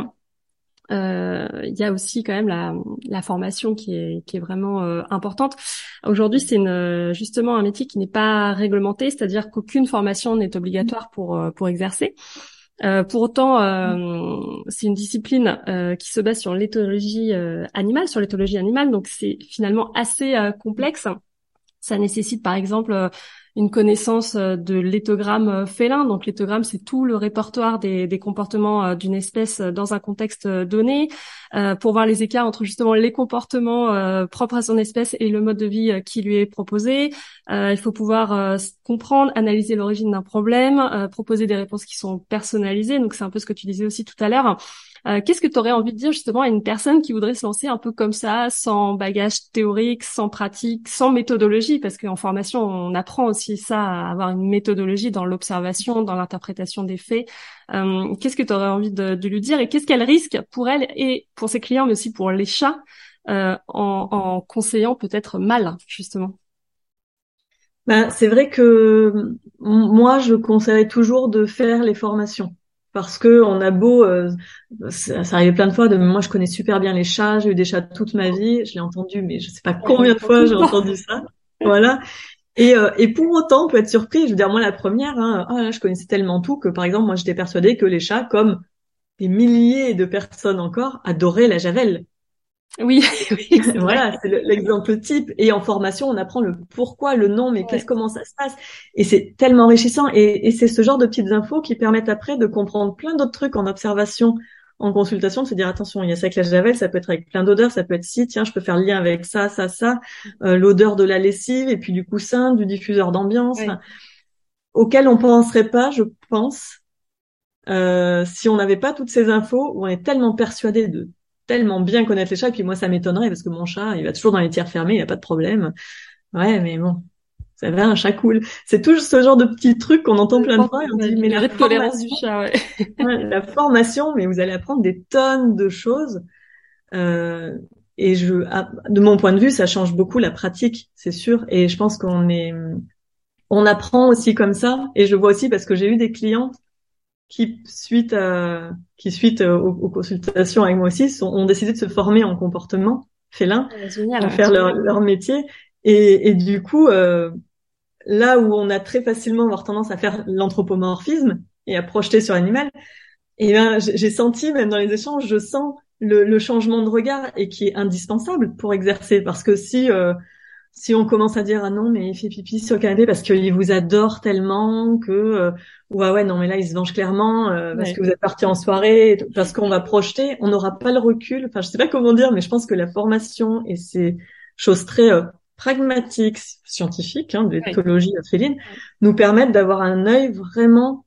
euh, il y a aussi quand même la, la formation qui est, qui est vraiment euh, importante. Aujourd'hui, c'est une, justement un métier qui n'est pas réglementé, c'est-à-dire qu'aucune formation n'est obligatoire pour, euh, pour exercer. Euh, pour autant, euh, c'est une discipline euh, qui se base sur l'éthologie animale, sur l'éthologie animale, donc c'est finalement assez complexe. Ça nécessite par exemple une connaissance euh, de l'éthogramme euh, félin. Donc l'éthogramme, c'est tout le répertoire des, comportements euh, d'une espèce dans un contexte donné, pour voir les écarts entre justement les comportements propres à son espèce et le mode de vie qui lui est proposé. Il faut pouvoir comprendre, analyser l'origine d'un problème, proposer des réponses qui sont personnalisées. Donc c'est un peu ce que tu disais aussi tout à l'heure. Euh, qu'est-ce que tu aurais envie de dire justement à une personne qui voudrait se lancer un peu comme ça, sans bagage théorique, sans pratique, sans méthodologie? Parce qu'en formation, on apprend aussi ça, avoir une méthodologie dans l'observation, dans l'interprétation des faits. Euh, qu'est-ce que tu aurais envie de, lui dire? Et qu'est-ce qu'elle risque pour elle et pour ses clients, mais aussi pour les chats, euh, en, conseillant peut-être mal, justement? Ben, c'est vrai que moi, je conseillerais toujours de faire les formations parce que on a beau, euh, ça, ça arrivait plein de fois. De moi, je connais super bien les chats. J'ai eu des chats toute ma vie. Je l'ai entendu, mais je sais pas combien de fois j'ai entendu ça. Voilà. Et, euh, et pour autant, on peut être surpris. Je veux dire, moi, la première, hein, oh je connaissais tellement tout que, par exemple, moi, j'étais persuadée que les chats, comme des milliers de personnes encore, adoraient la javel. Oui, oui voilà, c'est l'exemple type. Et en formation, on apprend le pourquoi, le nom, mais qu'est-ce, comment ça se passe. Et c'est tellement enrichissant. Et, et c'est ce genre de petites infos qui permettent après de comprendre plein d'autres trucs en observation, en consultation, de se dire attention, il y a ça avec la javel, ça peut être avec plein d'odeurs, ça peut être si, tiens, je peux faire le lien avec ça, ça, ça, euh, l'odeur de la lessive et puis du coussin, du diffuseur d'ambiance, auquel on penserait pas, je pense, euh, si on n'avait pas toutes ces infos, où on est tellement persuadé de tellement bien connaître les chats. Et puis moi, ça m'étonnerait parce que mon chat, il va toujours dans les tiers fermés, il n'y a pas de problème. Ouais, mais bon, ça va, un chat cool. C'est toujours ce genre de petits trucs qu'on entend plein de fois. Et on dit, mais la tolérance du chat, ouais. la formation, mais vous allez apprendre des tonnes de choses. Euh, et je, de mon point de vue, ça change beaucoup la pratique, c'est sûr. Et je pense qu'on est, on apprend aussi comme ça. Et je vois aussi parce que j'ai eu des clientes qui suite à, qui suite aux, consultations avec moi aussi sont, ont décidé de se former en comportement félin, génial, à faire leur, leur, métier. Et, et du coup, euh, là où on a très facilement avoir tendance à faire l'anthropomorphisme et à projeter sur l'animal, et eh ben j'ai senti même dans les échanges, je sens le, le, changement de regard et qui est indispensable pour exercer parce que si euh, si on commence à dire ah non mais il fait pipi sur le canapé parce qu'il vous adore tellement que euh, ouais ouais non mais là il se venge clairement euh, parce que vous êtes parti en soirée parce qu'on va projeter on n'aura pas le recul. Enfin je sais pas comment dire mais je pense que la formation et ces choses très euh, pragmatiques scientifiques hein, d'éthologie féline nous permettent d'avoir un œil vraiment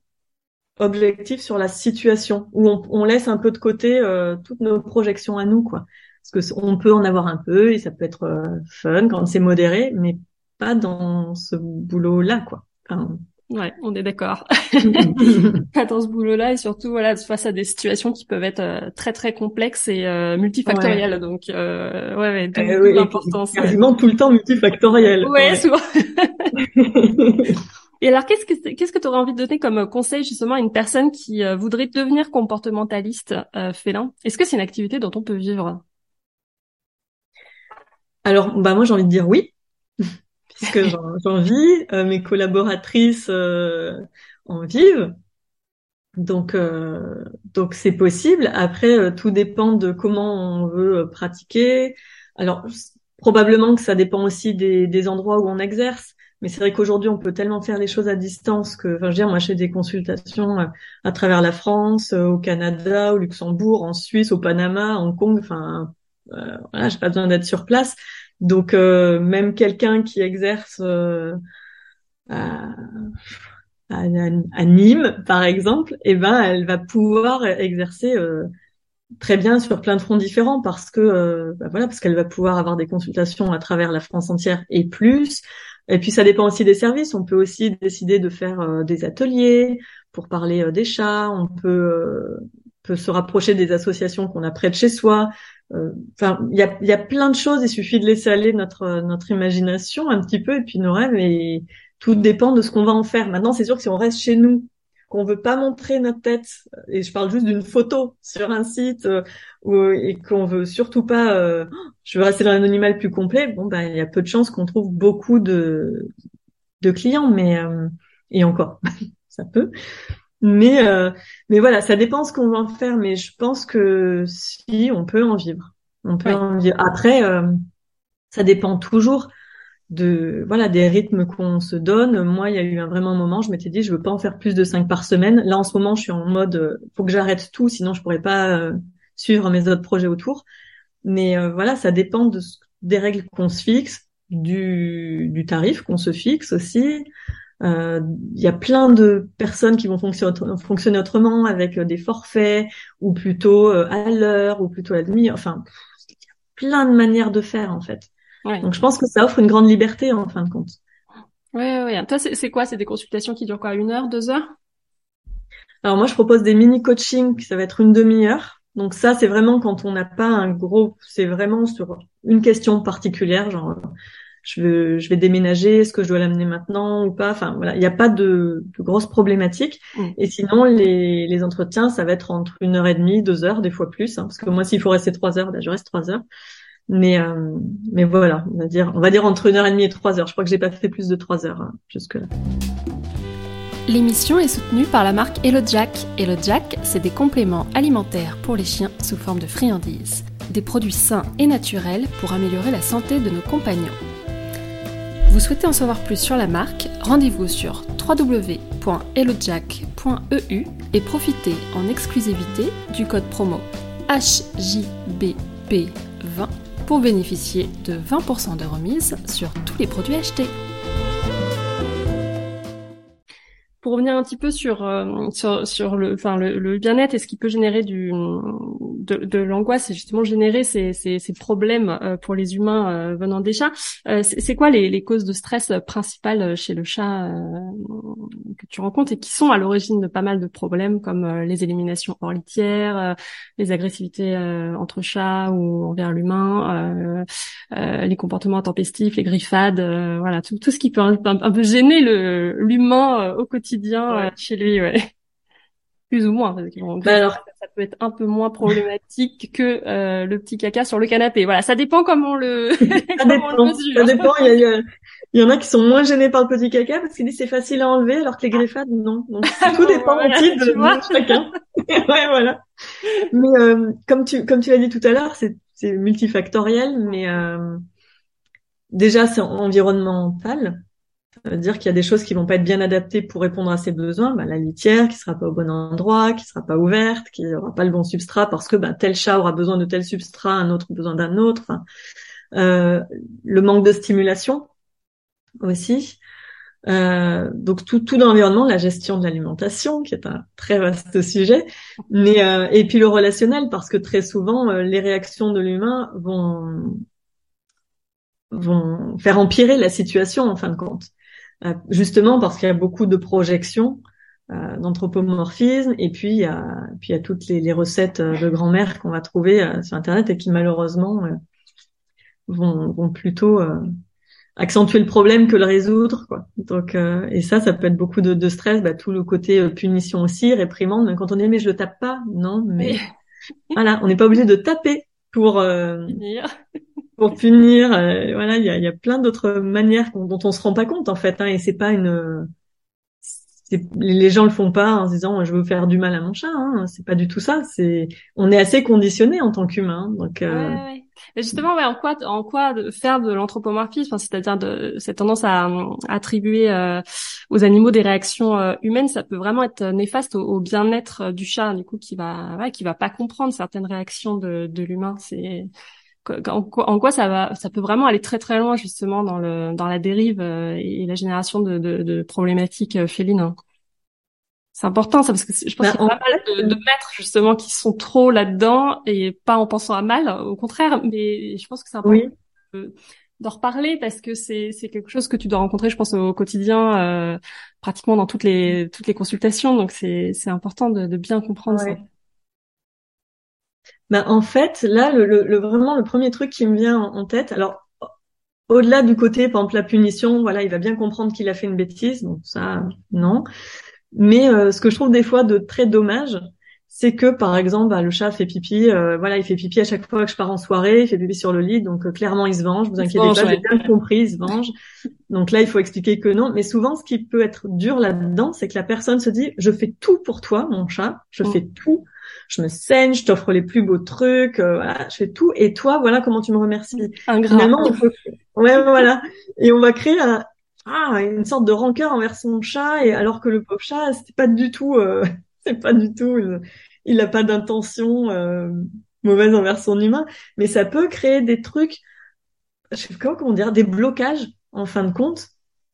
objectif sur la situation où on, on laisse un peu de côté euh, toutes nos projections à nous quoi parce que on peut en avoir un peu et ça peut être euh, fun quand c'est modéré, mais pas dans ce boulot-là, quoi. Enfin... Ouais, on est d'accord. pas dans ce boulot-là et surtout voilà face à des situations qui peuvent être euh, très très complexes et euh, multifactorielles. Donc ouais, ouais, euh, l'importance. Quasiment tout le temps multifactoriel. Ouais, souvent. Et alors, qu'est-ce que qu'est-ce que tu aurais envie de donner comme conseil justement à une personne qui voudrait devenir comportementaliste félin? Est-ce que c'est une activité dont on peut vivre? Alors, bah moi j'ai envie de dire oui, puisque j'en vis, euh, mes collaboratrices euh, en vivent, donc euh, donc c'est possible. Après, tout dépend de comment on veut pratiquer. Alors probablement que ça dépend aussi des, endroits où on exerce. Mais c'est vrai qu'aujourd'hui, on peut tellement faire les choses à distance que, enfin, je veux dire, moi, j'ai des consultations à travers la France, au Canada, au Luxembourg, en Suisse, au Panama, Hong Kong, enfin, Euh, voilà, j'ai pas besoin d'être sur place. Donc euh, même quelqu'un qui exerce euh, à, à, Nîmes, par exemple, eh ben elle va pouvoir exercer euh, très bien sur plein de fronts différents parce que bah voilà parce qu'elle va pouvoir avoir des consultations à travers la France entière et plus. Et puis ça dépend aussi des services. On peut aussi décider de faire des ateliers pour parler des chats. On peut se rapprocher des associations qu'on a près de chez soi. Euh, enfin, il y a, y a plein de choses. Il suffit de laisser aller notre notre imagination un petit peu et puis nos rêves et tout dépend de ce qu'on va en faire. Maintenant, c'est sûr que si on reste chez nous, qu'on veut pas montrer notre tête, et je parle juste d'une photo sur un site, euh, et qu'on veut surtout pas, euh, je veux rester dans l'anonymat le plus complet, bon ben il y a peu de chances qu'on trouve beaucoup de de clients, mais euh, et encore, ça peut. Mais euh, mais voilà, ça dépend ce qu'on va en faire. Mais je pense que si on peut en vivre, on peut en vivre. Après, euh, ça dépend toujours de voilà des rythmes qu'on se donne. Moi, il y a eu un vraiment moment, je m'étais dit, je veux pas en faire plus de cinq par semaine. Là, en ce moment, je suis en mode, euh, faut que j'arrête tout, sinon je pourrais pas suivre mes autres projets autour. Mais voilà, ça dépend de, des règles qu'on se fixe, du, du tarif qu'on se fixe aussi. Euh, il y a plein de personnes qui vont fonctionner, autrement avec euh, des forfaits ou plutôt euh, à l'heure ou plutôt à la demi. Enfin, il y a plein de manières de faire en fait. Donc je pense que ça offre une grande liberté en fin de compte. Oui, oui. Toi, c'est quoi? C'est des consultations qui durent quoi? Une heure, deux heures? Alors moi, je propose des mini coachings, ça va être une demi-heure. Donc ça, c'est vraiment quand on n'a pas un gros, c'est vraiment sur une question particulière, genre je veux, je vais déménager, est-ce que je dois l'amener maintenant ou pas? Enfin voilà, il n'y a pas de, de grosses problématiques. Mm. Et sinon, les, les entretiens, ça va être entre une heure et demie, deux heures, des fois plus, hein, parce que moi, s'il faut rester trois heures, ben, je reste trois heures. Mais euh, mais voilà, on va dire, on va dire entre une heure et demie et trois heures. Je crois que j'ai pas fait plus de trois heures hein, jusque là. L'émission est soutenue par la marque Hello Jack. Hello Jack, c'est des compléments alimentaires pour les chiens sous forme de friandises. Des produits sains et naturels pour améliorer la santé de nos compagnons. Vous souhaitez en savoir plus sur la marque Rendez-vous sur www.hellojack.eu et profitez en exclusivité du code promo HJBP20 pour bénéficier de 20% de remise sur tous les produits achetés pour revenir un petit peu sur euh, sur, sur le enfin le, le bien-être et ce qui peut générer du de, de l'angoisse c'est justement générer ces, ces, ces problèmes euh, pour les humains euh, venant des chats. C'est quoi les, les causes de stress principales chez le chat que tu rencontres et qui sont à l'origine de pas mal de problèmes comme les éliminations hors litière les agressivités entre chats ou envers l'humain les comportements intempestifs les griffades voilà tout, tout ce qui peut un, un peu gêner le l'humain au quotidien quotidien euh, chez lui, ouais. Plus ou moins. bah alors... Ça peut être un peu moins problématique que euh, le petit caca sur le canapé. Voilà, ça dépend comment on le, ça dépend. Ça dépend. Il y, en a qui sont moins gênés par le petit caca parce qu'il dit c'est facile à enlever, alors que les griffades non. Donc tout dépend aussi de, chacun. ouais, voilà. Mais euh, comme tu comme tu l'as dit tout à l'heure, c'est c'est multifactoriel, mais déjà c'est environnemental. Dire qu'il y a des choses qui vont pas être bien adaptées pour répondre à ses besoins. Bah, la litière qui sera pas au bon endroit, qui sera pas ouverte, qui aura pas le bon substrat parce que bah, tel chat aura besoin de tel substrat, un autre besoin d'un autre. Euh, le manque de stimulation aussi. Euh, donc tout, tout l'environnement, la gestion de l'alimentation, qui est un très vaste sujet, mais euh, et puis le relationnel, parce que très souvent euh, les réactions de l'humain vont vont faire empirer la situation en fin de compte. Euh, justement parce qu'il y a beaucoup de projections euh, d'anthropomorphisme et puis il y a puis il y a toutes les, les recettes euh, de grand-mère qu'on va trouver euh, sur internet et qui malheureusement vont, vont plutôt accentuer le problème que le résoudre quoi. Donc et ça ça peut être beaucoup de, de stress bah, tout le côté punition aussi réprimande même quand on dit mais je le tape pas non mais voilà on n'est pas obligé de taper pour pour punir. Euh, voilà, il y a, y a, plein d'autres manières dont on se rend pas compte en fait. Hein, et c'est pas une, les gens le font pas en se disant je veux faire du mal à mon chat. Hein, c'est pas du tout ça. C'est, on est assez conditionné en tant qu'humain. Donc euh... ouais, justement, ouais, en quoi, en quoi faire de l'anthropomorphisme, c'est-à-dire de cette tendance à, attribuer euh, aux animaux des réactions euh, humaines, ça peut vraiment être néfaste au, bien-être du chat, du coup, qui va, ouais, qui va pas comprendre certaines réactions de, de l'humain. C'est en, quoi ça va, ça peut vraiment aller très très loin justement dans le dans la dérive et la génération de, de, de problématiques félines. C'est important ça parce que je pense bah, qu'il y a pas mal de, de maîtres justement qui sont trop là-dedans et pas en pensant à mal, au contraire. Mais je pense que c'est important d'en reparler parce que c'est c'est quelque chose que tu dois rencontrer, je pense, au quotidien, euh, pratiquement dans toutes les toutes les consultations. Donc c'est c'est important de, de, bien comprendre ça. Ben, en fait, là, le, le, vraiment le premier truc qui me vient en, tête, alors au-delà du côté, par exemple, la punition, voilà, il va bien comprendre qu'il a fait une bêtise, donc ça, non. Mais euh, ce que je trouve des fois de très dommage, c'est que par exemple bah, le chat fait pipi, euh, voilà, il fait pipi à chaque fois que je pars en soirée, il fait pipi sur le lit, donc euh, clairement il se venge. Vous inquiétez pas, j'ai bien compris, il se venge. Donc là, il faut expliquer que non. Mais souvent, ce qui peut être dur là-dedans, c'est que la personne se dit je fais tout pour toi, mon chat, je mm. fais tout, je me saigne, je t'offre les plus beaux trucs, euh, voilà, je fais tout, et toi, voilà comment tu me remercies. Finalement, on peut... ouais, voilà, et on va créer un, ah, une sorte de rancœur envers son chat, et alors que le pauvre chat, c'était pas du tout, euh, c'est pas du tout, il n'a pas d'intention euh, mauvaise envers son humain, mais ça peut créer des trucs, je sais pas comment dire, des blocages en fin de compte.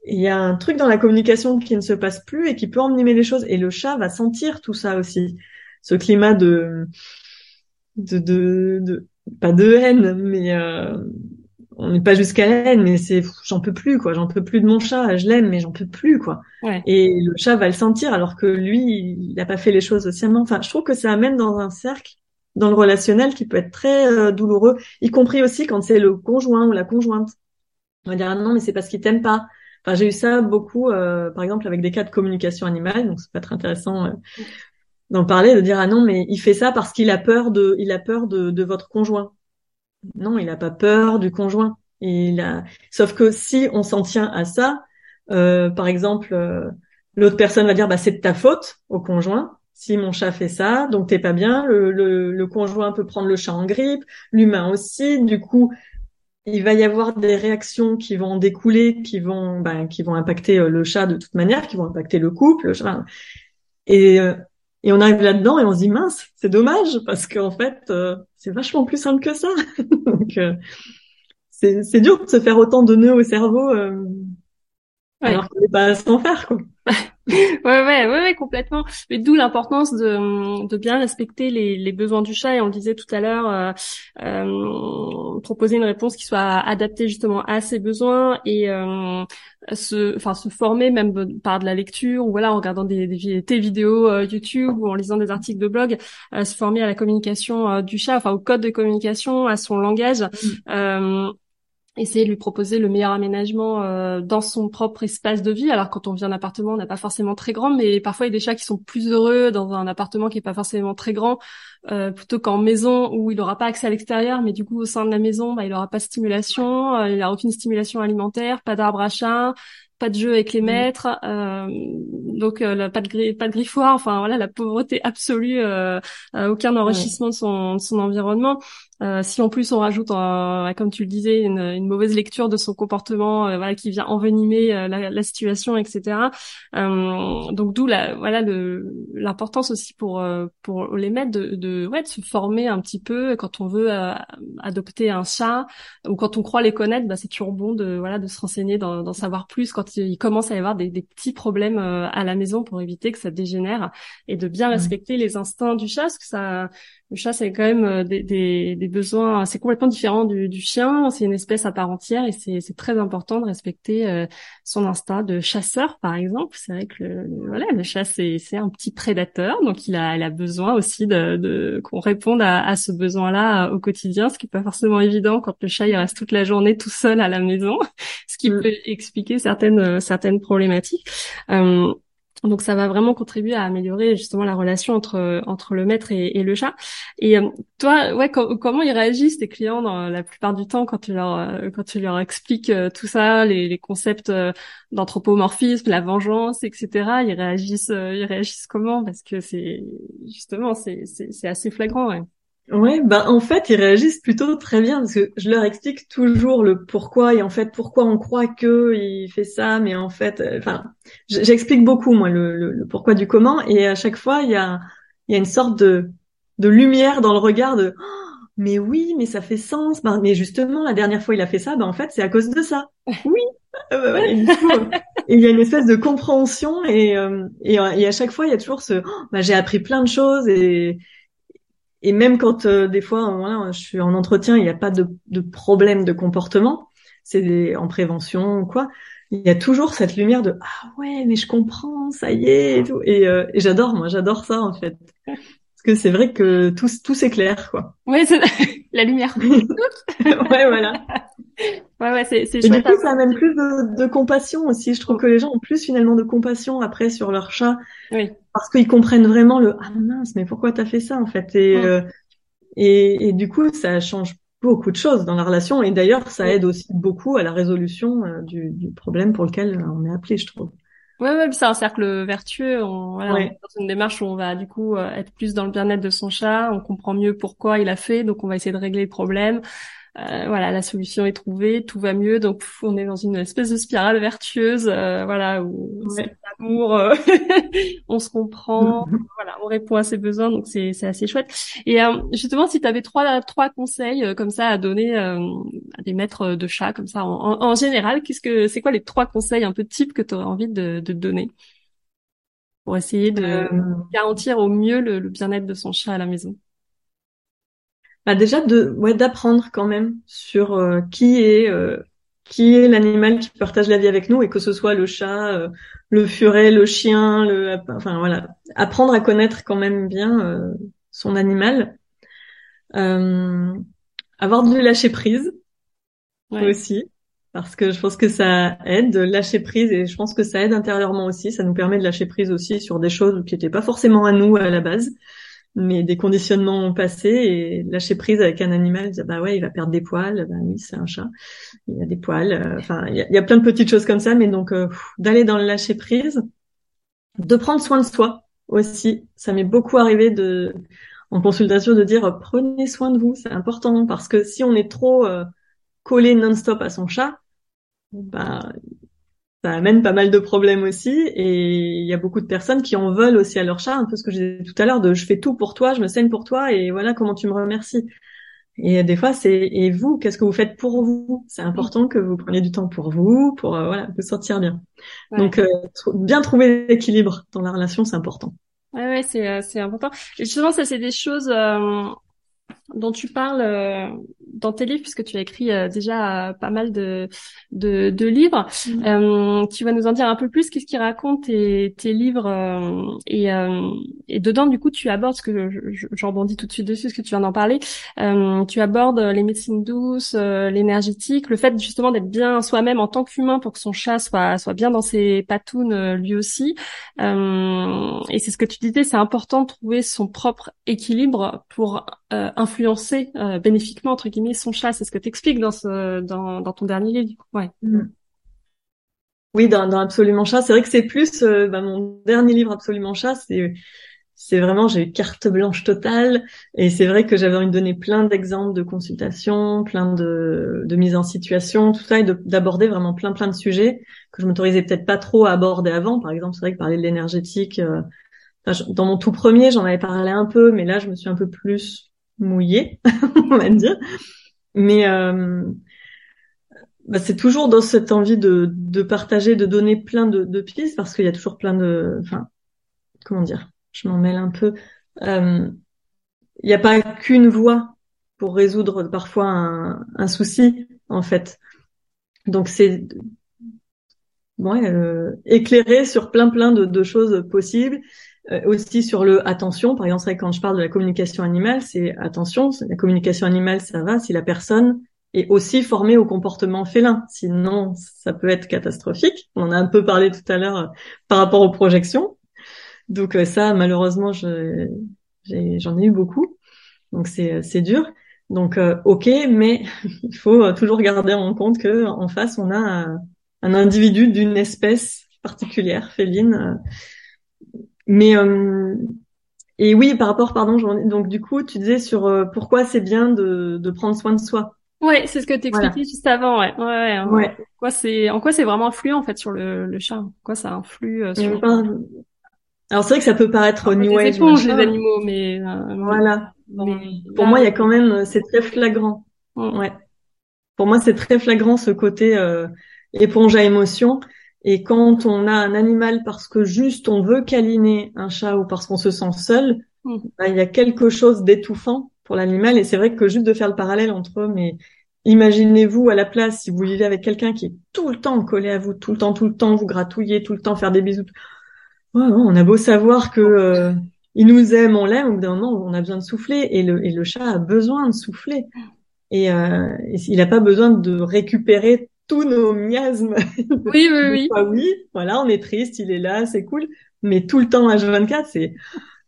Il y a un truc dans la communication qui ne se passe plus et qui peut envenimer les choses, et le chat va sentir tout ça aussi, ce climat de de, de, de pas de haine, mais euh, on n'est pas jusqu'à la haine, mais c'est j'en peux plus quoi, j'en peux plus de mon chat, je l'aime mais j'en peux plus quoi. Et le chat va le sentir alors que lui il n'a pas fait les choses aussi Enfin, je trouve que ça amène dans un cercle dans le relationnel qui peut être très euh, douloureux, y compris aussi quand c'est le conjoint ou la conjointe. On va dire ah non mais c'est parce qu'il t'aime pas. Enfin, j'ai eu ça beaucoup, euh, par exemple avec des cas de communication animale, donc c'est pas très intéressant euh, d'en parler, de dire ah non mais il fait ça parce qu'il a peur de, il a peur de, de votre conjoint. Non, il n'a pas peur du conjoint. Il a... Sauf que si on s'en tient à ça, euh, par exemple, euh, l'autre personne va dire bah c'est de ta faute au conjoint. Si mon chat fait ça, donc t'es pas bien. Le, le, conjoint peut prendre le chat en grippe, l'humain aussi. Du coup, il va y avoir des réactions qui vont découler, qui vont, bah, qui vont impacter euh, le chat de toute manière, qui vont impacter le couple. Et et on arrive là-dedans et on se dit mince, c'est dommage parce qu'en fait, euh, c'est vachement plus simple que ça. Donc, euh, c'est dur de se faire autant de nœuds au cerveau euh, alors qu'on n'est pas sans faire, quoi. Ouais, ouais, ouais, complètement. Mais d'où l'importance de, de bien respecter les, les besoins du chat. Et on le disait tout à l'heure, euh, euh, proposer une réponse qui soit adaptée justement à ses besoins et euh, se, enfin, se former même par de la lecture ou voilà en regardant des, des, vidéos euh, YouTube ou en lisant des articles de blog, euh, se former à la communication du chat, enfin au code de communication, à son langage. Mmh essayer de lui proposer le meilleur aménagement euh, dans son propre espace de vie. Alors quand on vit en appartement, on n'a pas forcément très grand, mais parfois il y a des chats qui sont plus heureux dans un appartement qui est pas forcément très grand, euh, plutôt qu'en maison où il n'aura pas accès à l'extérieur, mais du coup au sein de la maison, bah, il n'aura pas de stimulation, euh, il n'a aucune stimulation alimentaire, pas d'arbre à chat, pas de jeu avec les mmh. maîtres, euh, donc euh, pas de pas de griffoir, enfin voilà la pauvreté absolue, euh, aucun enrichissement de, son, de son environnement. Euh, si en plus on rajoute, comme tu le disais, une, une, mauvaise lecture de son comportement, euh, voilà, qui vient envenimer euh, la, la, situation, etc. donc d'où la, voilà l'importance aussi pour pour les maîtres de, de, ouais, de se former un petit peu quand on veut adopter un chat ou quand on croit les connaître, bah, c'est toujours bon de voilà de se renseigner, d'en savoir plus quand il commence à y avoir des, des petits problèmes à la maison pour éviter que ça dégénère et de bien respecter les instincts du chat, parce que ça le chat, c'est quand même euh, des, des, des besoins, c'est complètement différent du, du chien. C'est une espèce à part entière et c'est très important de respecter euh, son instinct de chasseur, par exemple. C'est vrai que le, voilà, le chat, c'est un petit prédateur, donc il a, il a besoin aussi de, de qu'on réponde à, à ce besoin-là euh, au quotidien, ce qui n'est pas forcément évident quand le chat il reste toute la journée tout seul à la maison, ce qui mm. peut expliquer certaines certaines problématiques. Euh, donc ça va vraiment contribuer à améliorer justement la relation entre entre le maître et, le chat. Et euh, toi, ouais, comment ils réagissent tes clients dans la plupart du temps quand tu leur euh, quand tu leur expliques euh, tout ça, les, les concepts d'anthropomorphisme, la vengeance, etc. Ils réagissent ils réagissent comment? Parce que c'est justement c'est c'est assez flagrant. Ouais. Ouais, bah en fait ils réagissent plutôt très bien parce que je leur explique toujours le pourquoi et en fait pourquoi on croit que il fait ça, mais en fait, euh, enfin, j'explique beaucoup moi le, le, pourquoi du comment et à chaque fois il y a il y a une sorte de de lumière dans le regard de mais oui, mais ça fait sens. Ben, mais justement, la dernière fois il a fait ça, ben en fait c'est à cause de ça. Oui. Euh, et, il y a une espèce de compréhension et, euh, et, à chaque fois il y a toujours ce, oh, ben, j'ai appris plein de choses et et même quand euh, des fois voilà, je suis en entretien, il n'y a pas de, de problème de comportement, c'est en prévention ou quoi. Il y a toujours cette lumière de ah ouais mais je comprends ça y est et tout et, et j'adore moi j'adore ça en fait que c'est vrai que tout, tout s'éclaire, quoi. Ouais, c'est la lumière. ouais, voilà. Ouais, ouais, c'est, c'est Et du coup, ça amène plus de, de, compassion aussi. Je trouve que les gens ont plus finalement de compassion après sur leur chat. Oui. Parce qu'ils comprennent vraiment le, ah mince, mais pourquoi t'as fait ça, en fait? Et, euh, et, et, du coup, ça change beaucoup de choses dans la relation. Et d'ailleurs, ça aide aussi beaucoup à la résolution euh, du, du problème pour lequel on est appelé, je trouve. Ouais, ouais, c'est un cercle vertueux. On, voilà, on est dans une démarche où on va du coup euh, être plus dans le bien-être de son chat. On comprend mieux pourquoi il a fait, donc on va essayer de régler le problème. Euh, voilà, la solution est trouvée, tout va mieux, donc on est dans une espèce de spirale vertueuse, euh, voilà, où c'est l'amour, euh, on se comprend, voilà, on répond à ses besoins, donc c'est c'est assez chouette. Et justement, si tu avais trois trois conseils comme ça à donner à des maîtres de chat, comme ça, en, en, général, qu'est-ce que c'est quoi les trois conseils un peu types que tu aurais envie de, de donner pour essayer de garantir au mieux le bien-être de son chat à la maison? Bah déjà de ouais d'apprendre quand même sur euh, qui est euh, qui est l'animal qui partage la vie avec nous et que ce soit le chat, euh, le furet, le chien, le enfin voilà, apprendre à connaître quand même bien son animal, avoir du lâcher prise aussi parce que je pense que ça aide de lâcher prise et je pense que ça aide intérieurement aussi, ça nous permet de lâcher prise aussi sur des choses qui n'étaient pas forcément à nous à la base mais des conditionnements passés et lâcher prise avec un animal, bah ouais, il va perdre des poils, bah oui, c'est un chat, il a des poils, euh, enfin, il y a, plein de petites choses comme ça, mais donc euh, d'aller dans le lâcher prise, de prendre soin de soi aussi, ça m'est beaucoup arrivé de en consultation de dire prenez soin de vous, c'est important parce que si on est trop euh, collé non-stop à son chat, bah ça amène pas mal de problèmes aussi et il y a beaucoup de personnes qui en veulent aussi à leur chat, un peu ce que j'ai dit tout à l'heure de je fais tout pour toi, je me saigne pour toi et voilà comment tu me remercies. Et des fois c'est et vous, qu'est-ce que vous faites pour vous? C'est important que vous preniez du temps pour vous, pour euh, voilà vous sentir bien. Donc euh, bien trouver l'équilibre dans la relation, c'est important. Ouais, ouais, c'est euh, c'est important. Et justement, ça c'est des choses dont tu parles euh, dans tes livres, puisque tu as écrit euh, déjà pas mal de, de, de livres. Mm. Euh, tu vas nous en dire un peu plus. Qu'est-ce qui raconte tes, tes livres et, et dedans, du coup, tu abordes ce que j'en rebondis tout de suite dessus, ce que tu viens d'en parler. tu abordes les médecines douces, l'énergétique, le fait justement d'être bien soi-même en tant qu'humain pour que son chat soit soit bien dans ses patounes lui aussi. et c'est ce que tu disais, c'est important de trouver son propre équilibre pour influencer euh, bénéfiquement entre guillemets son chat. C'est ce que tu expliques dans ce dans, ton dernier livre. Ouais. Mm. Oui, dans, dans Absolument Chat, c'est vrai que c'est plus euh, bah, mon dernier livre Absolument Chat, c'est c'est vraiment j'ai eu carte blanche totale et c'est vrai que j'avais envie de donner plein d'exemples de consultations, plein de de mise en situation, tout ça et d'aborder vraiment plein plein de sujets que je m'autorisais peut-être pas trop à aborder avant. Par exemple, c'est vrai que parler de l'énergétique euh, dans mon tout premier, j'en avais parlé un peu, mais là, je me suis un peu plus mouillé, on va dire. Mais euh, bah, c'est toujours dans cette envie de, de partager, de donner plein de, de pistes, parce qu'il y a toujours plein de... Enfin, comment dire Je m'en mêle un peu. Euh, il n'y a pas qu'une voie pour résoudre parfois un, un souci, en fait. Donc c'est bon, euh, éclairer sur plein plein de, de choses possibles euh, aussi sur le attention. Par exemple, quand je parle de la communication animale, c'est attention, la communication animale, ça va si la personne est aussi formée au comportement félin. Sinon, ça peut être catastrophique. On en a un peu parlé tout à l'heure euh, par rapport aux projections. Donc euh, ça, malheureusement, j'en ai, eu beaucoup. Donc c'est dur. Donc ok, mais il faut toujours garder en compte que en face, on a un, un individu d'une espèce particulière, féline, mais euh, et oui, par rapport, pardon, donc du coup, tu disais sur euh, pourquoi c'est bien de, de prendre soin de soi. Ouais, c'est ce que tu expliquais juste avant, ouais. Ouais, ouais. En quoi c'est en quoi c'est vraiment influent en fait sur le, le chat? En quoi ça influe euh, sur Alors c'est vrai que ça peut paraître New Wave. éponges les animaux, mais voilà. pour moi, il y a quand même, c'est très flagrant. Mm. Ouais. Pour moi, c'est très flagrant ce côté éponge à émotion. Et quand on a un animal parce que juste on veut câliner un chat ou parce qu'on se sent seul, bah, il y a quelque chose d'étouffant pour l'animal. Et c'est vrai que juste de faire le parallèle entre eux, mais imaginez-vous à la place si vous vivez avec quelqu'un qui est tout le temps collé à vous, tout le temps, tout le temps, vous gratouillez, tout le temps, faire des bisous. on a beau savoir que euh, il nous aime, on l'aime, au bout d'un moment, on a besoin de souffler et le, et le chat a besoin de souffler. Et, euh, il n'a pas besoin de récupérer tous nos miasmes. Oui, oui, oui. oui, voilà, on est triste, il est là, c'est cool. Mais tout le temps H24, c'est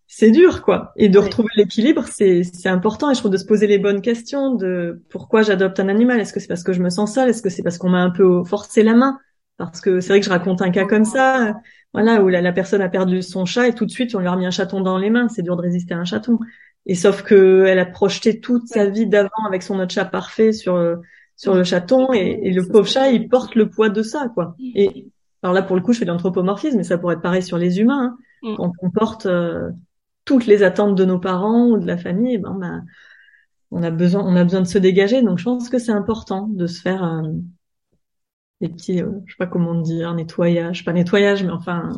c'est dur, quoi. Et de retrouver l'équilibre, c'est c'est important. Et je trouve de se poser les bonnes questions de pourquoi j'adopte un animal. Est-ce que c'est parce que je me sens seule? Est-ce que c'est parce qu'on m'a un peu forcé la main? Parce que c'est vrai que je raconte un cas comme ça, voilà, où la, la, personne a perdu son chat et tout de suite on lui a remis un chaton dans les mains. C'est dur de résister à un chaton. Et sauf que elle a projeté toute sa vie d'avant avec son autre chat parfait sur sur le chaton et, le pauvre chat il porte le poids de ça quoi. Et alors là pour le coup je fais de l'anthropomorphisme mais ça pourrait être pareil sur les humains. Hein. Mm. Quand on porte euh, toutes les attentes de nos parents ou de la famille, eh ben on a on a besoin on a besoin de se dégager donc je pense que c'est important de se faire euh, des petits euh, je sais pas comment dire nettoyage pas nettoyage mais enfin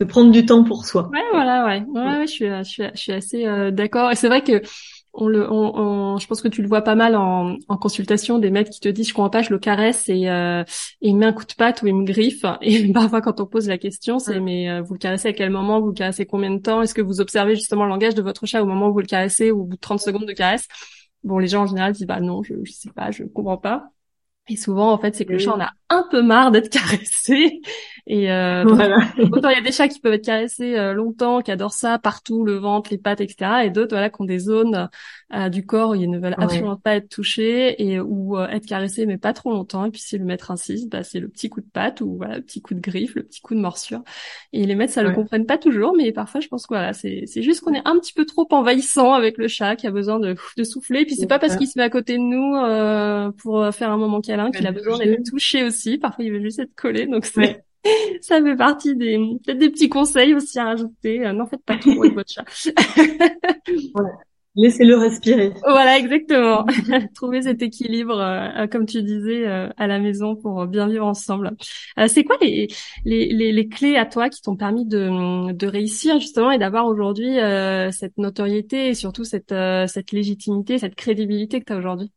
de prendre du temps pour soi. Ouais voilà ouais ouais, ouais je suis je suis, je suis assez d'accord et c'est vrai que on le, on, je pense que tu le vois pas mal en, en consultation des mecs qui te disent je comprends pas, je le caresse et, euh, et il met un coup de patte ou il me griffe. Et parfois quand on pose la question, c'est mais euh, vous le caressez à quel moment, vous le caressez combien de temps, est-ce que vous observez justement le langage de votre chat au moment où vous le caressez ou au bout de 30 secondes de caresse? Bon, les gens en général disent bah non, je, je sais pas, je comprends pas. Et souvent, en fait, c'est que le chat en a un peu marre d'être caressé. Et euh, autant il y a des chats qui peuvent être caressés euh, longtemps, qui adorent ça, partout, le ventre, les pattes, etc. Et d'autres, voilà, qui ont des zones euh, du corps où ils ne veulent absolument pas être touchés et ou euh, être caressés, mais pas trop longtemps. Et puis si le maître insiste, bah, c'est le petit coup de patte ou voilà, le petit coup de griffe, le petit coup de morsure. Et les maîtres, ça le comprennent pas toujours, mais parfois, je pense que voilà, c'est c'est juste qu'on est un petit peu trop envahissant avec le chat qui a besoin de, de souffler. Et puis c'est pas parce qu'il se met à côté de nous pour faire un moment câlin qu'il a besoin d'être touché aussi. Parfois, il veut juste être collé. Donc c'est ça fait partie des peut-être des petits conseils aussi à rajouter. Euh, n'en faites pas trop avec votre chat. Laissez-le respirer. Voilà, exactement. Trouver cet équilibre, euh, euh, comme tu disais, à la maison pour bien vivre ensemble. c'est quoi les, les, les, les, clés à toi qui t'ont permis de, de réussir justement et d'avoir aujourd'hui cette notoriété et surtout cette, cette légitimité, cette crédibilité que tu as aujourd'hui?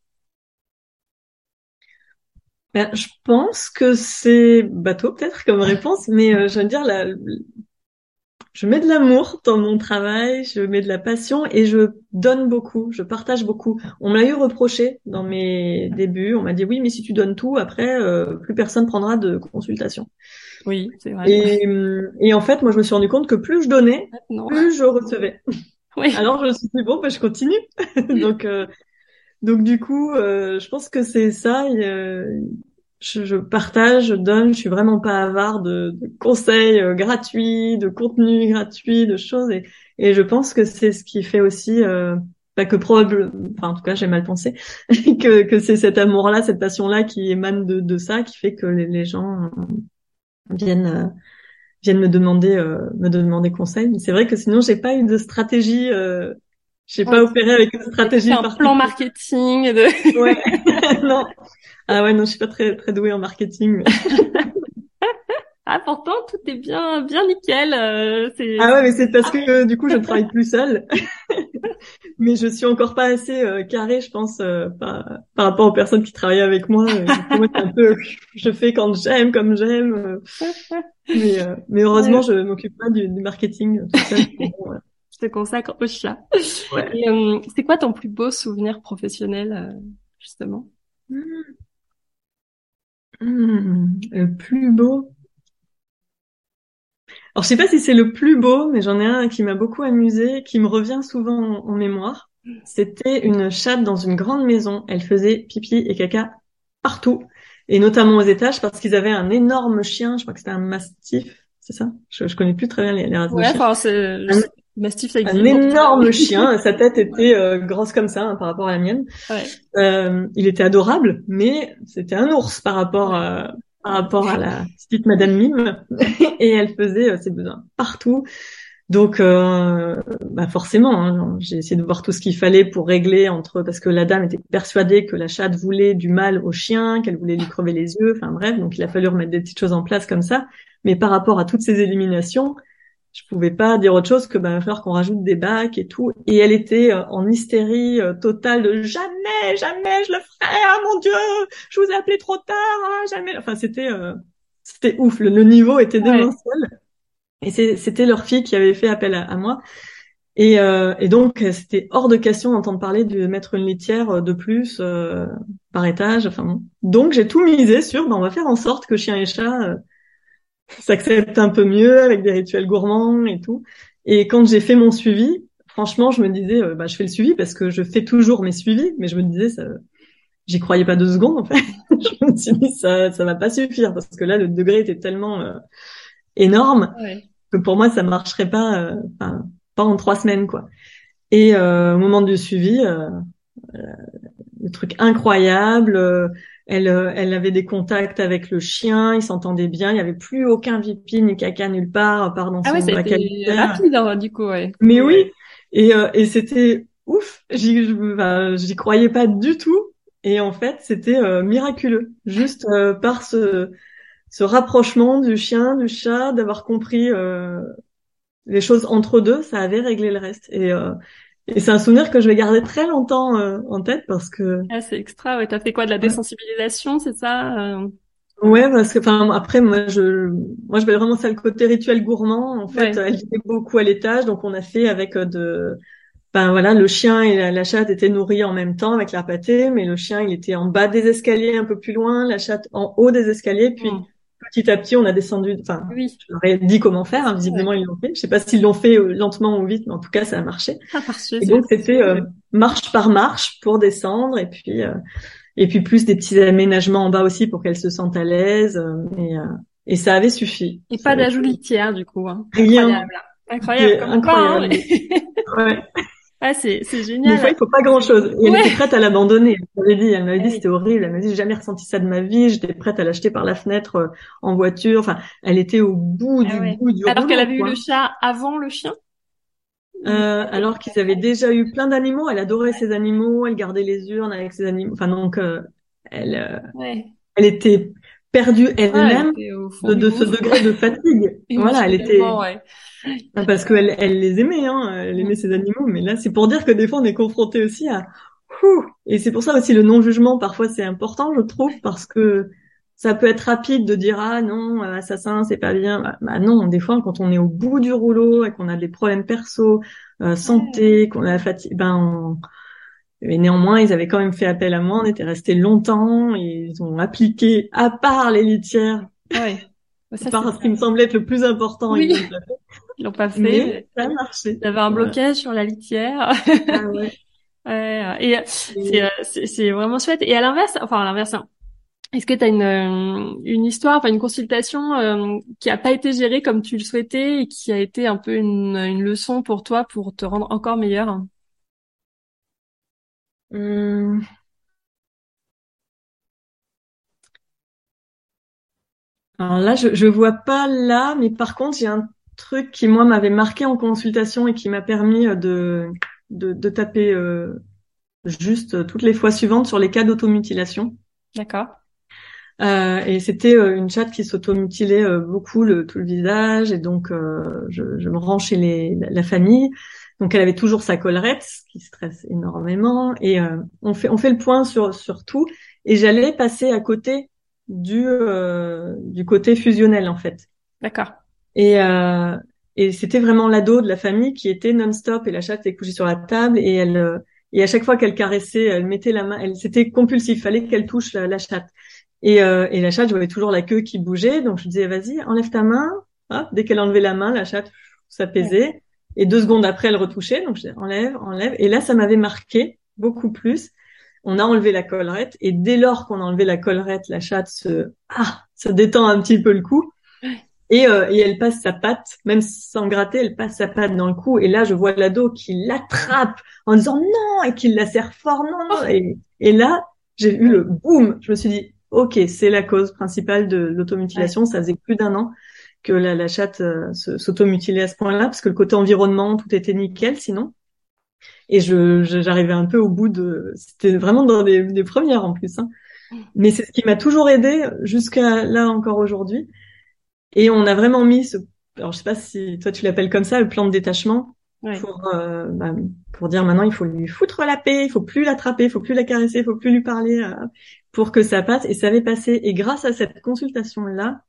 Ben, je pense que c'est bateau peut-être comme réponse, mais euh, je veux dire, la, je mets de l'amour dans mon travail, je mets de la passion et je donne beaucoup, je partage beaucoup. On m'a eu reproché dans mes débuts, on m'a dit oui, mais si tu donnes tout, après euh, plus personne prendra de consultation. Oui, c'est vrai. Et, et, en fait, moi, je me suis rendu compte que plus je donnais, plus je recevais. Oui. Alors je me suis dit bon, ben, je continue. Donc euh, donc du coup, euh, je pense que c'est ça. je, je, partage, je donne. Je suis vraiment pas avare de, conseils euh, gratuits, de contenu gratuit, de choses. Et, et je pense que c'est ce qui fait aussi, euh, pas que probable, enfin en tout cas j'ai mal pensé, que, que c'est cet amour-là, cette passion-là qui émane de, de ça, qui fait que les, gens viennent viennent me demander me demander conseil. C'est vrai que sinon j'ai pas eu de stratégie j'ai pas opéré avec une stratégie. Un plan marketing. De... ouais. non. Ah ouais, non, je suis pas très très douée en marketing. ah pourtant tout est bien bien nickel. Euh, ah ouais, mais c'est parce que du coup je ne travaille plus seule. mais je suis encore pas assez euh, carrée, je pense, euh, par, par, rapport aux personnes qui travaillent avec moi. moi c'est un peu, je fais quand j'aime, comme j'aime. mais mais heureusement, je m'occupe pas du, du marketing tout seul te consacre au chat. Euh, c'est quoi ton plus beau souvenir professionnel, euh, justement? Hmm. Hmm, Le plus beau? Alors, je sais pas si c'est le plus beau, mais j'en ai un qui m'a beaucoup amusé, qui me revient souvent en, mémoire. C'était une chatte dans une grande maison. Elle faisait pipi et caca partout, et notamment aux étages, parce qu'ils avaient un énorme chien. Je crois que c'était un mastif, c'est ça? Je, je connais plus très bien les, les races ouais, de chiens. c'est un énorme chien. Sa tête était euh, grosse comme ça hein, par rapport à la mienne. Ouais. Euh, il était adorable, mais c'était un ours par rapport à, par rapport à la petite Madame Mime, et elle faisait ses besoins partout. Donc, euh, bah forcément, hein, j'ai essayé de voir tout ce qu'il fallait pour régler entre parce que la dame était persuadée que la chatte voulait du mal au chien, qu'elle voulait lui crever les yeux. Enfin bref, donc il a fallu remettre des petites choses en place comme ça. Mais par rapport à toutes ces éliminations, je pouvais pas dire autre chose que bah, il va falloir qu'on rajoute des bacs et tout. Et elle était euh, en hystérie euh, totale de jamais, jamais je le ferai. Ah mon dieu, je vous ai appelé trop tard. Ah, jamais. Enfin c'était c'était ouf. Le, niveau était démentiel. Et c'était leur fille qui avait fait appel à, moi. Et, euh, et donc, c'était hors de question d'entendre parler de mettre une litière de plus euh, par étage. Enfin bon. Donc, j'ai tout misé sur, ben, on va faire en sorte que chien et chat euh, s'acceptent un peu mieux avec des rituels gourmands et tout. Et quand j'ai fait mon suivi, franchement, je me disais, bah, je fais le suivi parce que je fais toujours mes suivis, mais je me disais, ça, j'y croyais pas deux secondes en fait. je me suis dit, ça, ça va pas suffire parce que là, le degré était tellement énorme que pour moi ça marcherait pas, euh, pas en trois semaines quoi. Et euh, au moment du suivi, euh, le truc incroyable. Elle, elle avait des contacts avec le chien, ils s'entendaient bien, il y avait plus aucun vipi ni caca nulle part, pardon. Ah ouais, c'était rapide hein, du coup, ouais. Mais oui, et, et c'était ouf. J'y, j'y croyais pas du tout. Et en fait, c'était miraculeux, juste par ce ce rapprochement du chien, du chat, d'avoir compris euh, les choses entre deux, ça avait réglé le reste. Et, euh, et c'est un souvenir que je vais garder très longtemps euh, en tête parce que. Ah, c'est extra. Ouais, t'as fait quoi de la désensibilisation, c'est ça Ouais, parce que enfin après moi je moi je vais vraiment ça le côté rituel gourmand. En fait, elle vivait beaucoup à l'étage, donc on a fait avec de ben voilà, le chien et la, chatte étaient nourris en même temps avec la pâtée, mais le chien il était en bas des escaliers un peu plus loin, la chatte en haut des escaliers, puis hmm petit à petit, on a descendu. Enfin, oui. je leur ai dit comment faire. Hein, visiblement, ils l'ont fait. Je sais pas s'ils l'ont fait euh, lentement ou vite, mais en tout cas, ça a marché. Ah, et donc, c'était euh, marche par marche pour descendre, et puis euh, et puis plus des petits aménagements en bas aussi pour qu'elles se sentent à l'aise. et, et ça avait suffi. Et pas d'ajout litière, du coup. Hein. Rien. Incroyable. Incroyable. Hein, ouais. Ah, c'est, c'est génial. Des fois, il faut pas grand chose. Et elle était prête à l'abandonner. Elle m'avait dit, elle m'avait dit, c'était horrible. Elle m'a dit, j'ai jamais ressenti ça de ma vie. J'étais prête à l'acheter par la fenêtre euh, en voiture. Enfin, elle était au bout du ah bout du Alors qu'elle avait eu le chat avant le chien? Euh, alors qu'ils avaient déjà eu plein d'animaux. Elle adorait ses animaux. Elle gardait les urnes avec ses animaux. Enfin, donc, euh, elle, euh, elle était perdue elle-même de, ce degré de fatigue. voilà, elle était. Ah, parce qu'elle elle les aimait, hein, elle aimait ses animaux, mais là c'est pour dire que des fois on est confronté aussi à et c'est pour ça aussi le non-jugement parfois c'est important je trouve parce que ça peut être rapide de dire ah non assassin c'est pas bien bah, bah, non des fois quand on est au bout du rouleau et qu'on a des problèmes perso euh, santé qu'on a la fatigue ben mais néanmoins ils avaient quand même fait appel à moi on était resté longtemps et ils ont appliqué à part les litières ouais. Ça, par ce qui me semblait être le plus important. Oui. Ils l'ont pas fait. ça a marché. Il y avait un blocage sur la litière. Ah ouais. et euh, c'est vraiment chouette. Et à l'inverse, enfin à l'inverse, hein, est-ce que tu as une, euh, une histoire, enfin une consultation euh, qui a pas été gérée comme tu le souhaitais et qui a été un peu une, une leçon pour toi pour te rendre encore meilleur hum. Alors là, je, je vois pas là, mais par contre, j'ai un truc qui moi m'avait marqué en consultation et qui m'a permis euh, de, de, de taper euh, juste euh, toutes les fois suivantes sur les cas d'automutilation. D'accord. Euh, et c'était une chatte qui s'automutilait beaucoup le, tout le visage et donc je, je, me rends chez les, la, famille. Donc elle avait toujours sa collerette, ce qui stresse énormément. Et on fait on fait le point sur sur tout. Et j'allais passer à côté du du côté fusionnel en fait. D'accord. Et, euh, et c'était vraiment l'ado de la famille qui était non-stop et la chatte était couchée sur la table et elle euh, et à chaque fois qu'elle caressait, elle mettait la main, elle c'était compulsif, fallait qu'elle touche la, la chatte. Et, euh, et la chatte, je voyais toujours la queue qui bougeait, donc je disais vas-y, enlève ta main. Hop, dès qu'elle enlevait la main, la chatte s'apaisait. Et deux secondes après, elle retouchait, donc je enlève, enlève. Et là, ça m'avait marqué beaucoup plus. On a enlevé la collerette et dès lors qu'on a enlevé la collerette, la chatte se ah, se détend un petit peu le cou. Et, euh, et, elle passe sa patte, même sans gratter, elle passe sa patte dans le cou. Et là, je vois l'ado qui l'attrape en disant non et qui la serre fort non. Et, et là, j'ai eu le boum. Je me suis dit ok, c'est la cause principale de l'automutilation. Ça faisait plus d'un an que la, la chatte euh, s'automutilait à ce point-là, parce que le côté environnement, tout était nickel sinon. Et je j'arrivais un peu au bout de, c'était vraiment dans des, des premières en plus. Hein. Mais c'est ce qui m'a toujours aidé jusqu'à là encore aujourd'hui. Et on a vraiment mis ce, alors je sais pas si toi tu l'appelles comme ça, le plan de détachement. Pour, euh, bah, pour dire maintenant il faut lui foutre la paix, il faut plus l'attraper, il faut plus la caresser, il faut plus lui parler euh, pour que ça passe et ça avait passé et grâce à cette consultation là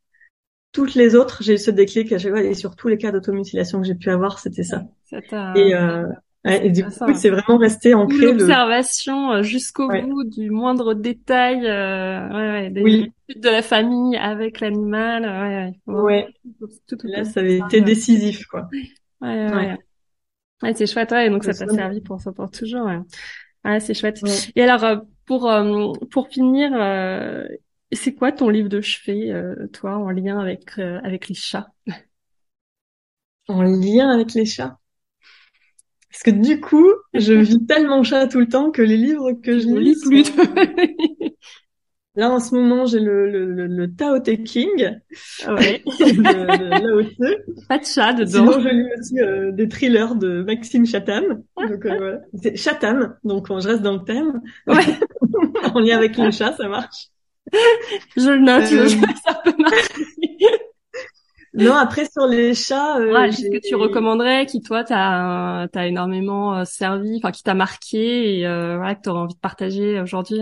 toutes les autres j'ai eu ce déclic et sur tous les cas d'automutilation que j'ai pu avoir c'était ça et euh, et du coup, c'est vraiment resté ancré. L'observation le... jusqu'au bout du moindre détail, euh, ouais, ouais, des oui. de la famille avec l'animal. Ouais, ouais. Tout, tout, Là, ça avait été décisif, quoi. Ouais, ouais. ouais. c'est chouette, ouais. Donc ça t'a servi pour ça pour toujours. Ouais, ouais c'est chouette. Et alors, euh, pour euh, pour finir, euh, c'est quoi ton livre de chevet, euh, toi, en lien avec avec les chats? En lien avec les chats? Parce que du coup, je vis tellement chat tout le temps que les livres que je lis plus. Là, en ce moment, j'ai le, le, le, Tao Te King. Ah ouais. Pas de chat dedans. Sinon, je lis aussi euh, des thrillers de Maxime Chatham. Donc, euh, voilà. C'est Chatham, donc je reste dans le thème. Ouais. en lien avec le chat, ça marche. Je le note, euh... ça peut marcher. Non, après sur les chats, euh, qu'est-ce que tu recommanderais qui toi t'as t'as énormément euh, servi, enfin qui t'a marqué et euh, voilà que t'aurais envie de partager aujourd'hui.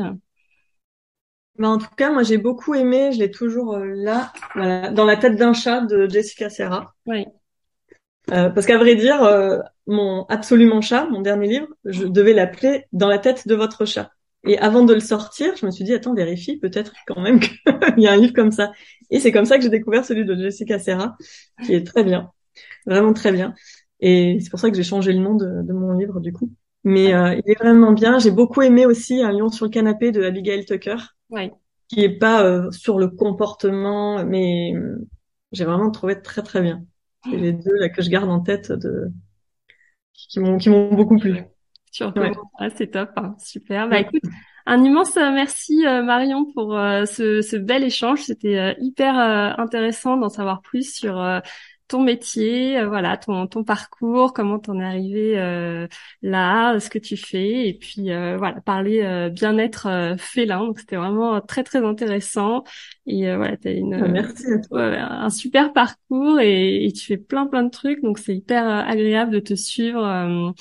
Bah, en tout cas, moi j'ai beaucoup aimé, je l'ai toujours euh, là, voilà, dans la tête d'un chat de Jessica Serra. Oui. Euh, parce qu'à vrai dire, mon absolument chat, mon dernier livre, je devais l'appeler dans la tête de votre chat. Et avant de le sortir, je me suis dit, attends, vérifie peut-être quand même qu'il y a un livre comme ça. Et c'est comme ça que j'ai découvert celui de Jessica Serra, qui est très bien, vraiment très bien. Et c'est pour ça que j'ai changé le nom de, de, mon livre du coup. Mais euh, il est vraiment bien. J'ai beaucoup aimé aussi Un lion sur le canapé de Abigail Tucker, ouais. qui est pas euh, sur le comportement, mais euh, j'ai vraiment trouvé très très bien. C'est les deux là que je garde en tête de qui m'ont qui m'ont beaucoup plu. Ah, c'est top, hein. super. Bah écoute, un immense euh, merci euh, Marion pour euh, ce, ce, bel échange. C'était hyper intéressant d'en savoir plus sur ton métier, voilà, ton, ton parcours, comment t'en es arrivé là, ce que tu fais, et puis voilà, parler bien-être félin. Donc c'était vraiment très très intéressant. Et voilà, t'as une ah, merci à toi. un super parcours et, et, tu fais plein plein de trucs. Donc c'est hyper agréable de te suivre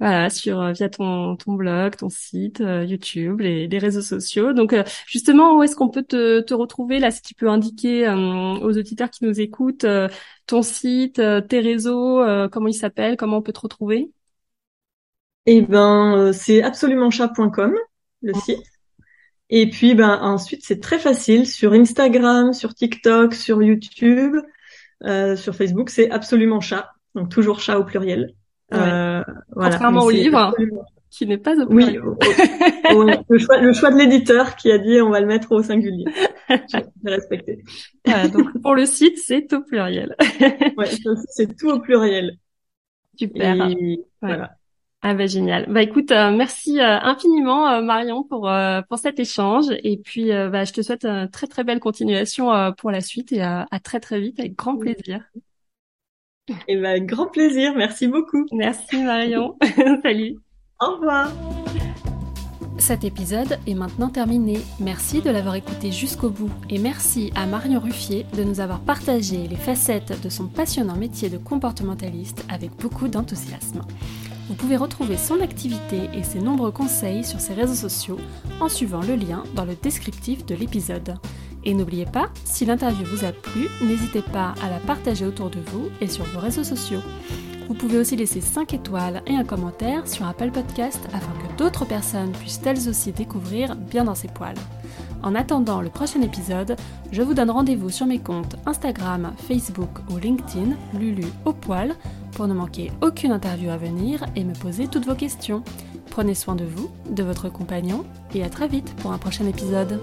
voilà, sur euh, via ton, ton blog, ton site, euh, YouTube, les, les, réseaux sociaux. Donc euh, justement, où est-ce qu'on peut te, te retrouver là, si tu peux indiquer aux auditeurs qui nous écoutent ton site, tes réseaux, comment ils s'appellent, comment on peut te retrouver? Eh ben, c'est absolumentchat.com le site. Et puis ben ensuite c'est très facile sur Instagram, sur TikTok, sur YouTube, sur Facebook, c'est absolument chat, donc toujours chat au pluriel. Euh, voilà. Contrairement au livre, qui n'est pas au Oui, le, choix, le choix de l'éditeur qui a dit on va le mettre au singulier. J'ai respecté. Voilà, donc pour le site, c'est au pluriel. ouais, c'est tout au pluriel. Super. Voilà. Ah bah génial. Bah écoute, euh, merci euh, infiniment euh, Marion pour pour cet échange et puis bah je te souhaite une très très belle continuation pour la suite et à très très vite avec grand plaisir. Et eh ben, grand plaisir. Merci beaucoup. Merci Marion. Salut. Au revoir. Cet épisode est maintenant terminé. Merci de l'avoir écouté jusqu'au bout et merci à Marion Ruffier de nous avoir partagé les facettes de son passionnant métier de comportementaliste avec beaucoup d'enthousiasme. Vous pouvez retrouver son activité et ses nombreux conseils sur ses réseaux sociaux en suivant le lien dans le descriptif de l'épisode. Et n'oubliez pas, si l'interview vous a plu, n'hésitez pas à la partager autour de vous et sur vos réseaux sociaux. Vous pouvez aussi laisser 5 étoiles et un commentaire sur Apple Podcast afin que d'autres personnes puissent elles aussi découvrir bien dans ses poils. En attendant le prochain épisode, je vous donne rendez-vous sur mes comptes Instagram, Facebook ou LinkedIn, Lulu au poil, pour ne manquer aucune interview à venir et me poser toutes vos questions. Prenez soin de vous, de votre compagnon et à très vite pour un prochain épisode.